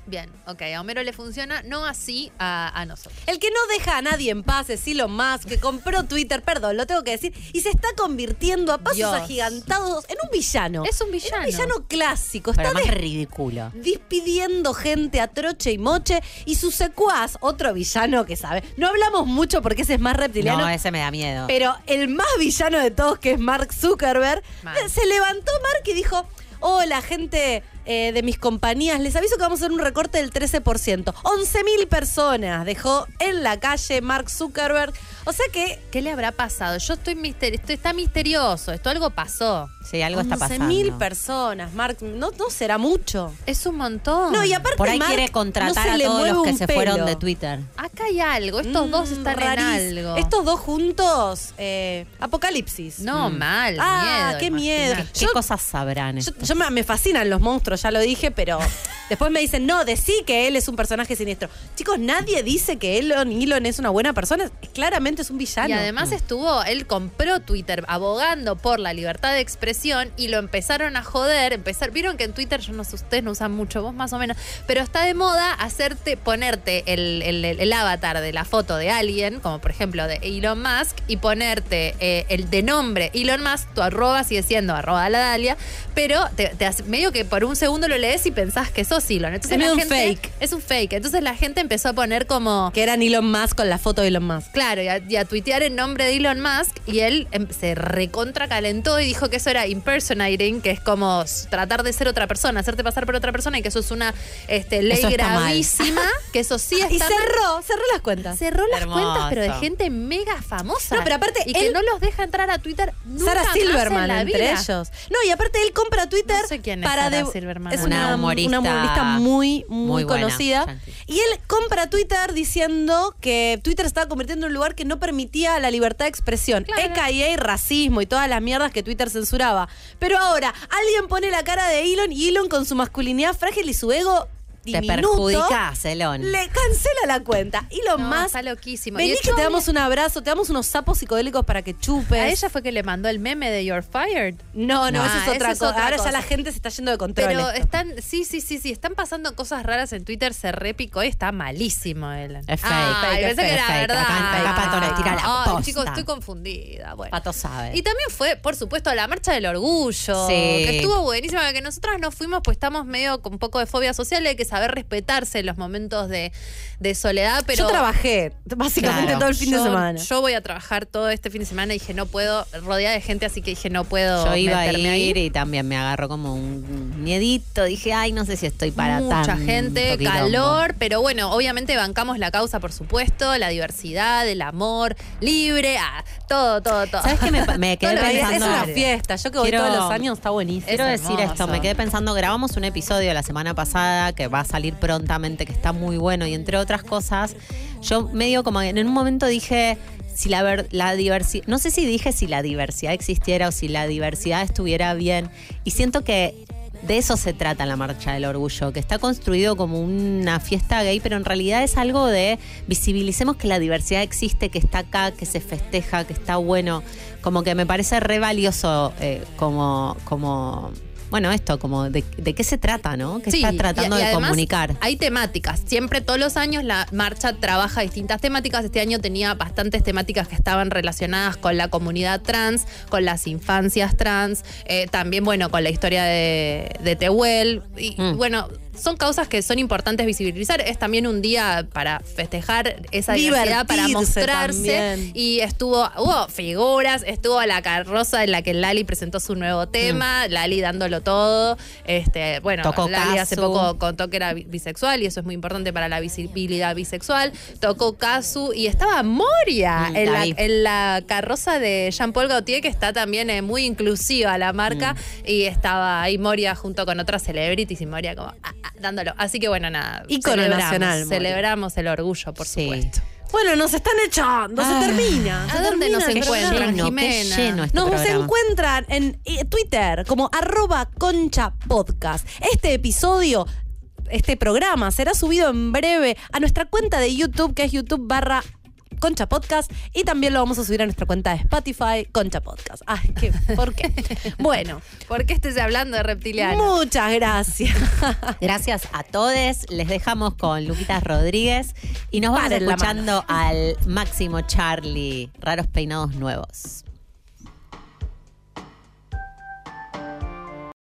Bien, ok, a Homero le funciona, no así a, a nosotros. El que no deja a nadie en paz es Elon Musk, que compró Twitter, perdón, lo tengo que decir, y se está convirtiendo a pasos Dios. agigantados en un villano. Es un villano. un villano clásico. Pero Está más ridículo. despidiendo gente a troche y moche y su secuaz, otro villano que sabe. No hablamos mucho porque ese es más reptiliano. No, ese me da miedo. Pero el más villano de todos, que es Mark Zuckerberg, Mal. se levantó Mark y dijo: Hola, gente eh, de mis compañías, les aviso que vamos a hacer un recorte del 13%. 11.000 personas dejó en la calle Mark Zuckerberg. O sea que. ¿Qué le habrá pasado? Yo estoy misterioso, esto está misterioso, esto algo pasó. Sí, algo está pasando. 11.000 personas, Mark. No, no será mucho. Es un montón. No, y aparte Por ahí Mark quiere contratar a todos los que se fueron de Twitter. Acá hay algo, estos dos Mm, están rarísimo. en algo. Estos dos juntos, eh, apocalipsis. No, Mm. mal, Ah, miedo. qué miedo. ¿Qué Yo- cosas sabrán? Yo, estos? yo me, me fascinan los monstruos, ya lo dije, pero después me dicen, no, decí que él es un personaje siniestro. Chicos, nadie dice que Elon, Elon es una buena persona. Claramente es un villano. Y además estuvo, él compró Twitter abogando por la libertad de expresión y lo empezaron a joder, empezar, vieron que en Twitter, yo no sé, ustedes no usan mucho, vos más o menos, pero está de moda hacerte, ponerte el, el- el- el avatar de la foto de alguien, como por ejemplo de Elon Musk, y ponerte eh, el de nombre Elon Musk, tu arroba sigue siendo arroba la Dalia, pero te, te hace- medio que por un segundo lo lees y pensás que sos Elon. Entonces Es un gente- fake. Es un fake. Entonces la gente empezó a poner como que eran Elon Musk con la foto de Elon Musk. Claro, y a, y a tuitear en nombre de Elon Musk y él em, se recontra calentó y dijo que eso era impersonating, que es como tratar de ser otra persona, hacerte pasar por otra persona y que eso es una este, ley gravísima, que eso sí está Y mal. cerró, cerró las cuentas. Cerró las Hermoso. cuentas, pero de gente mega famosa. No, pero aparte, Y que él- no los deja entrar a Twitter nunca Sara más en Silverman la entre vida. ellos. No, y aparte él compra Twitter No sé quién es para Sara de- Silverman. es Una una, humorista una humorista muy muy, muy buena, conocida y él compra Twitter diciendo que Twitter se estaba convirtiendo en un lugar que no permitía la libertad de expresión, Claro. EKA racismo y todas las mierdas que Twitter censuraba. Pero ahora alguien pone la cara de Elon y Elon con su masculinidad frágil y su ego Te diminuto perjudicás, Elon. le cancela la cuenta. Elon No, Musk está loquísimo. Vení Y que hecho, te damos un abrazo, te damos unos sapos psicodélicos para que chupes. A ella fue que le mandó el meme de You're Fired. No, no, No. eso Ah, es otra eso es cosa. otra Ahora cosa. ya la gente se está yendo de control. Pero esto. están, sí, sí, sí, sí, están pasando cosas raras en Twitter, se repicó y está malísimo Ellen. Es fake, Ay, fake, pensé que fake, era fake. verdad. Acá- Pato tira la posta. chicos, estoy confundida. Bueno. Pato sabe. Y también fue, por supuesto, la marcha del orgullo, Sí. que estuvo buenísima, que nosotras no fuimos, pues estamos medio con un poco de fobia social, de que saber respetarse en los momentos de, de soledad. Pero Yo trabajé básicamente Claro. todo el fin de semana. Yo voy a trabajar todo este fin de semana y dije, no puedo, rodeada de gente, así que dije, no puedo Yo iba a ahí. ir y también me agarró como un miedito. Dije, ay, no sé si estoy para Mucha gente, calor, pero bueno, obviamente bancamos la causa, por supuesto, la diversidad, el amor, libre, ah, todo, todo, todo. ¿Sabes qué me, me quedé pensando? es una fiesta. Yo que voy Quiero- todos los años está buenísimo. Quiero Es decir esto, me quedé pensando, grabamos un episodio la semana pasada que va a salir prontamente, que está muy bueno y entre otras cosas, yo medio como en un momento dije si la, ver- la diversidad, no sé si dije si la diversidad existiera o si la diversidad estuviera bien y siento que de eso se trata la marcha del orgullo, que está construido como una fiesta gay, pero en realidad es algo de visibilicemos que la diversidad existe, que está acá, que se festeja, que está bueno. Como que me parece re valioso eh, como, como, bueno, esto, como de, de qué se trata, ¿no? Que Sí, está tratando y- y de además comunicar. Hay temáticas. Siempre, todos los años, la marcha trabaja distintas temáticas. Este año tenía bastantes temáticas que estaban relacionadas con la comunidad trans, con las infancias trans, eh, también, bueno, con la historia de, de Tehuel. Y Mm. bueno. Son causas que son importantes visibilizar. Es también un día para festejar esa diversidad, para mostrarse. también. Y estuvo, hubo figuras, estuvo la carroza en la que Lali presentó su nuevo tema, Lali dándolo todo. Este, bueno, Tocó Lali hace poco contó que era bi- bisexual y eso es muy importante para la visibilidad bisexual. Tocó Kazu y estaba Moria Mm, en, la en la carroza de Jean-Paul Gaultier, que está también eh, muy inclusiva la marca. Mm. Y estaba ahí Moria junto con otras celebrities y Moria como ah, dándolo. Así que bueno, nada. Ícono celebramos, nacional. Celebramos el orgullo, por Sí. supuesto. Bueno, nos están echando, Ah. se termina. ¿A se dónde termina nos encuentran, lleno, Jimena? lleno este Nos programa. encuentran en eh, Twitter como arroba concha podcast. Este episodio, este programa será subido en breve a nuestra cuenta de YouTube, que es YouTube barra Concha Podcast, y también lo vamos a subir a nuestra cuenta de Spotify, Concha Podcast. Ay, ¿qué? ¿por qué? Bueno, ¿Por qué estés hablando de reptiliano? muchas gracias. Gracias a todos. Les dejamos con Luquitas Rodríguez y nos vamos Paren escuchando al máximo Charlie, Raros Peinados Nuevos.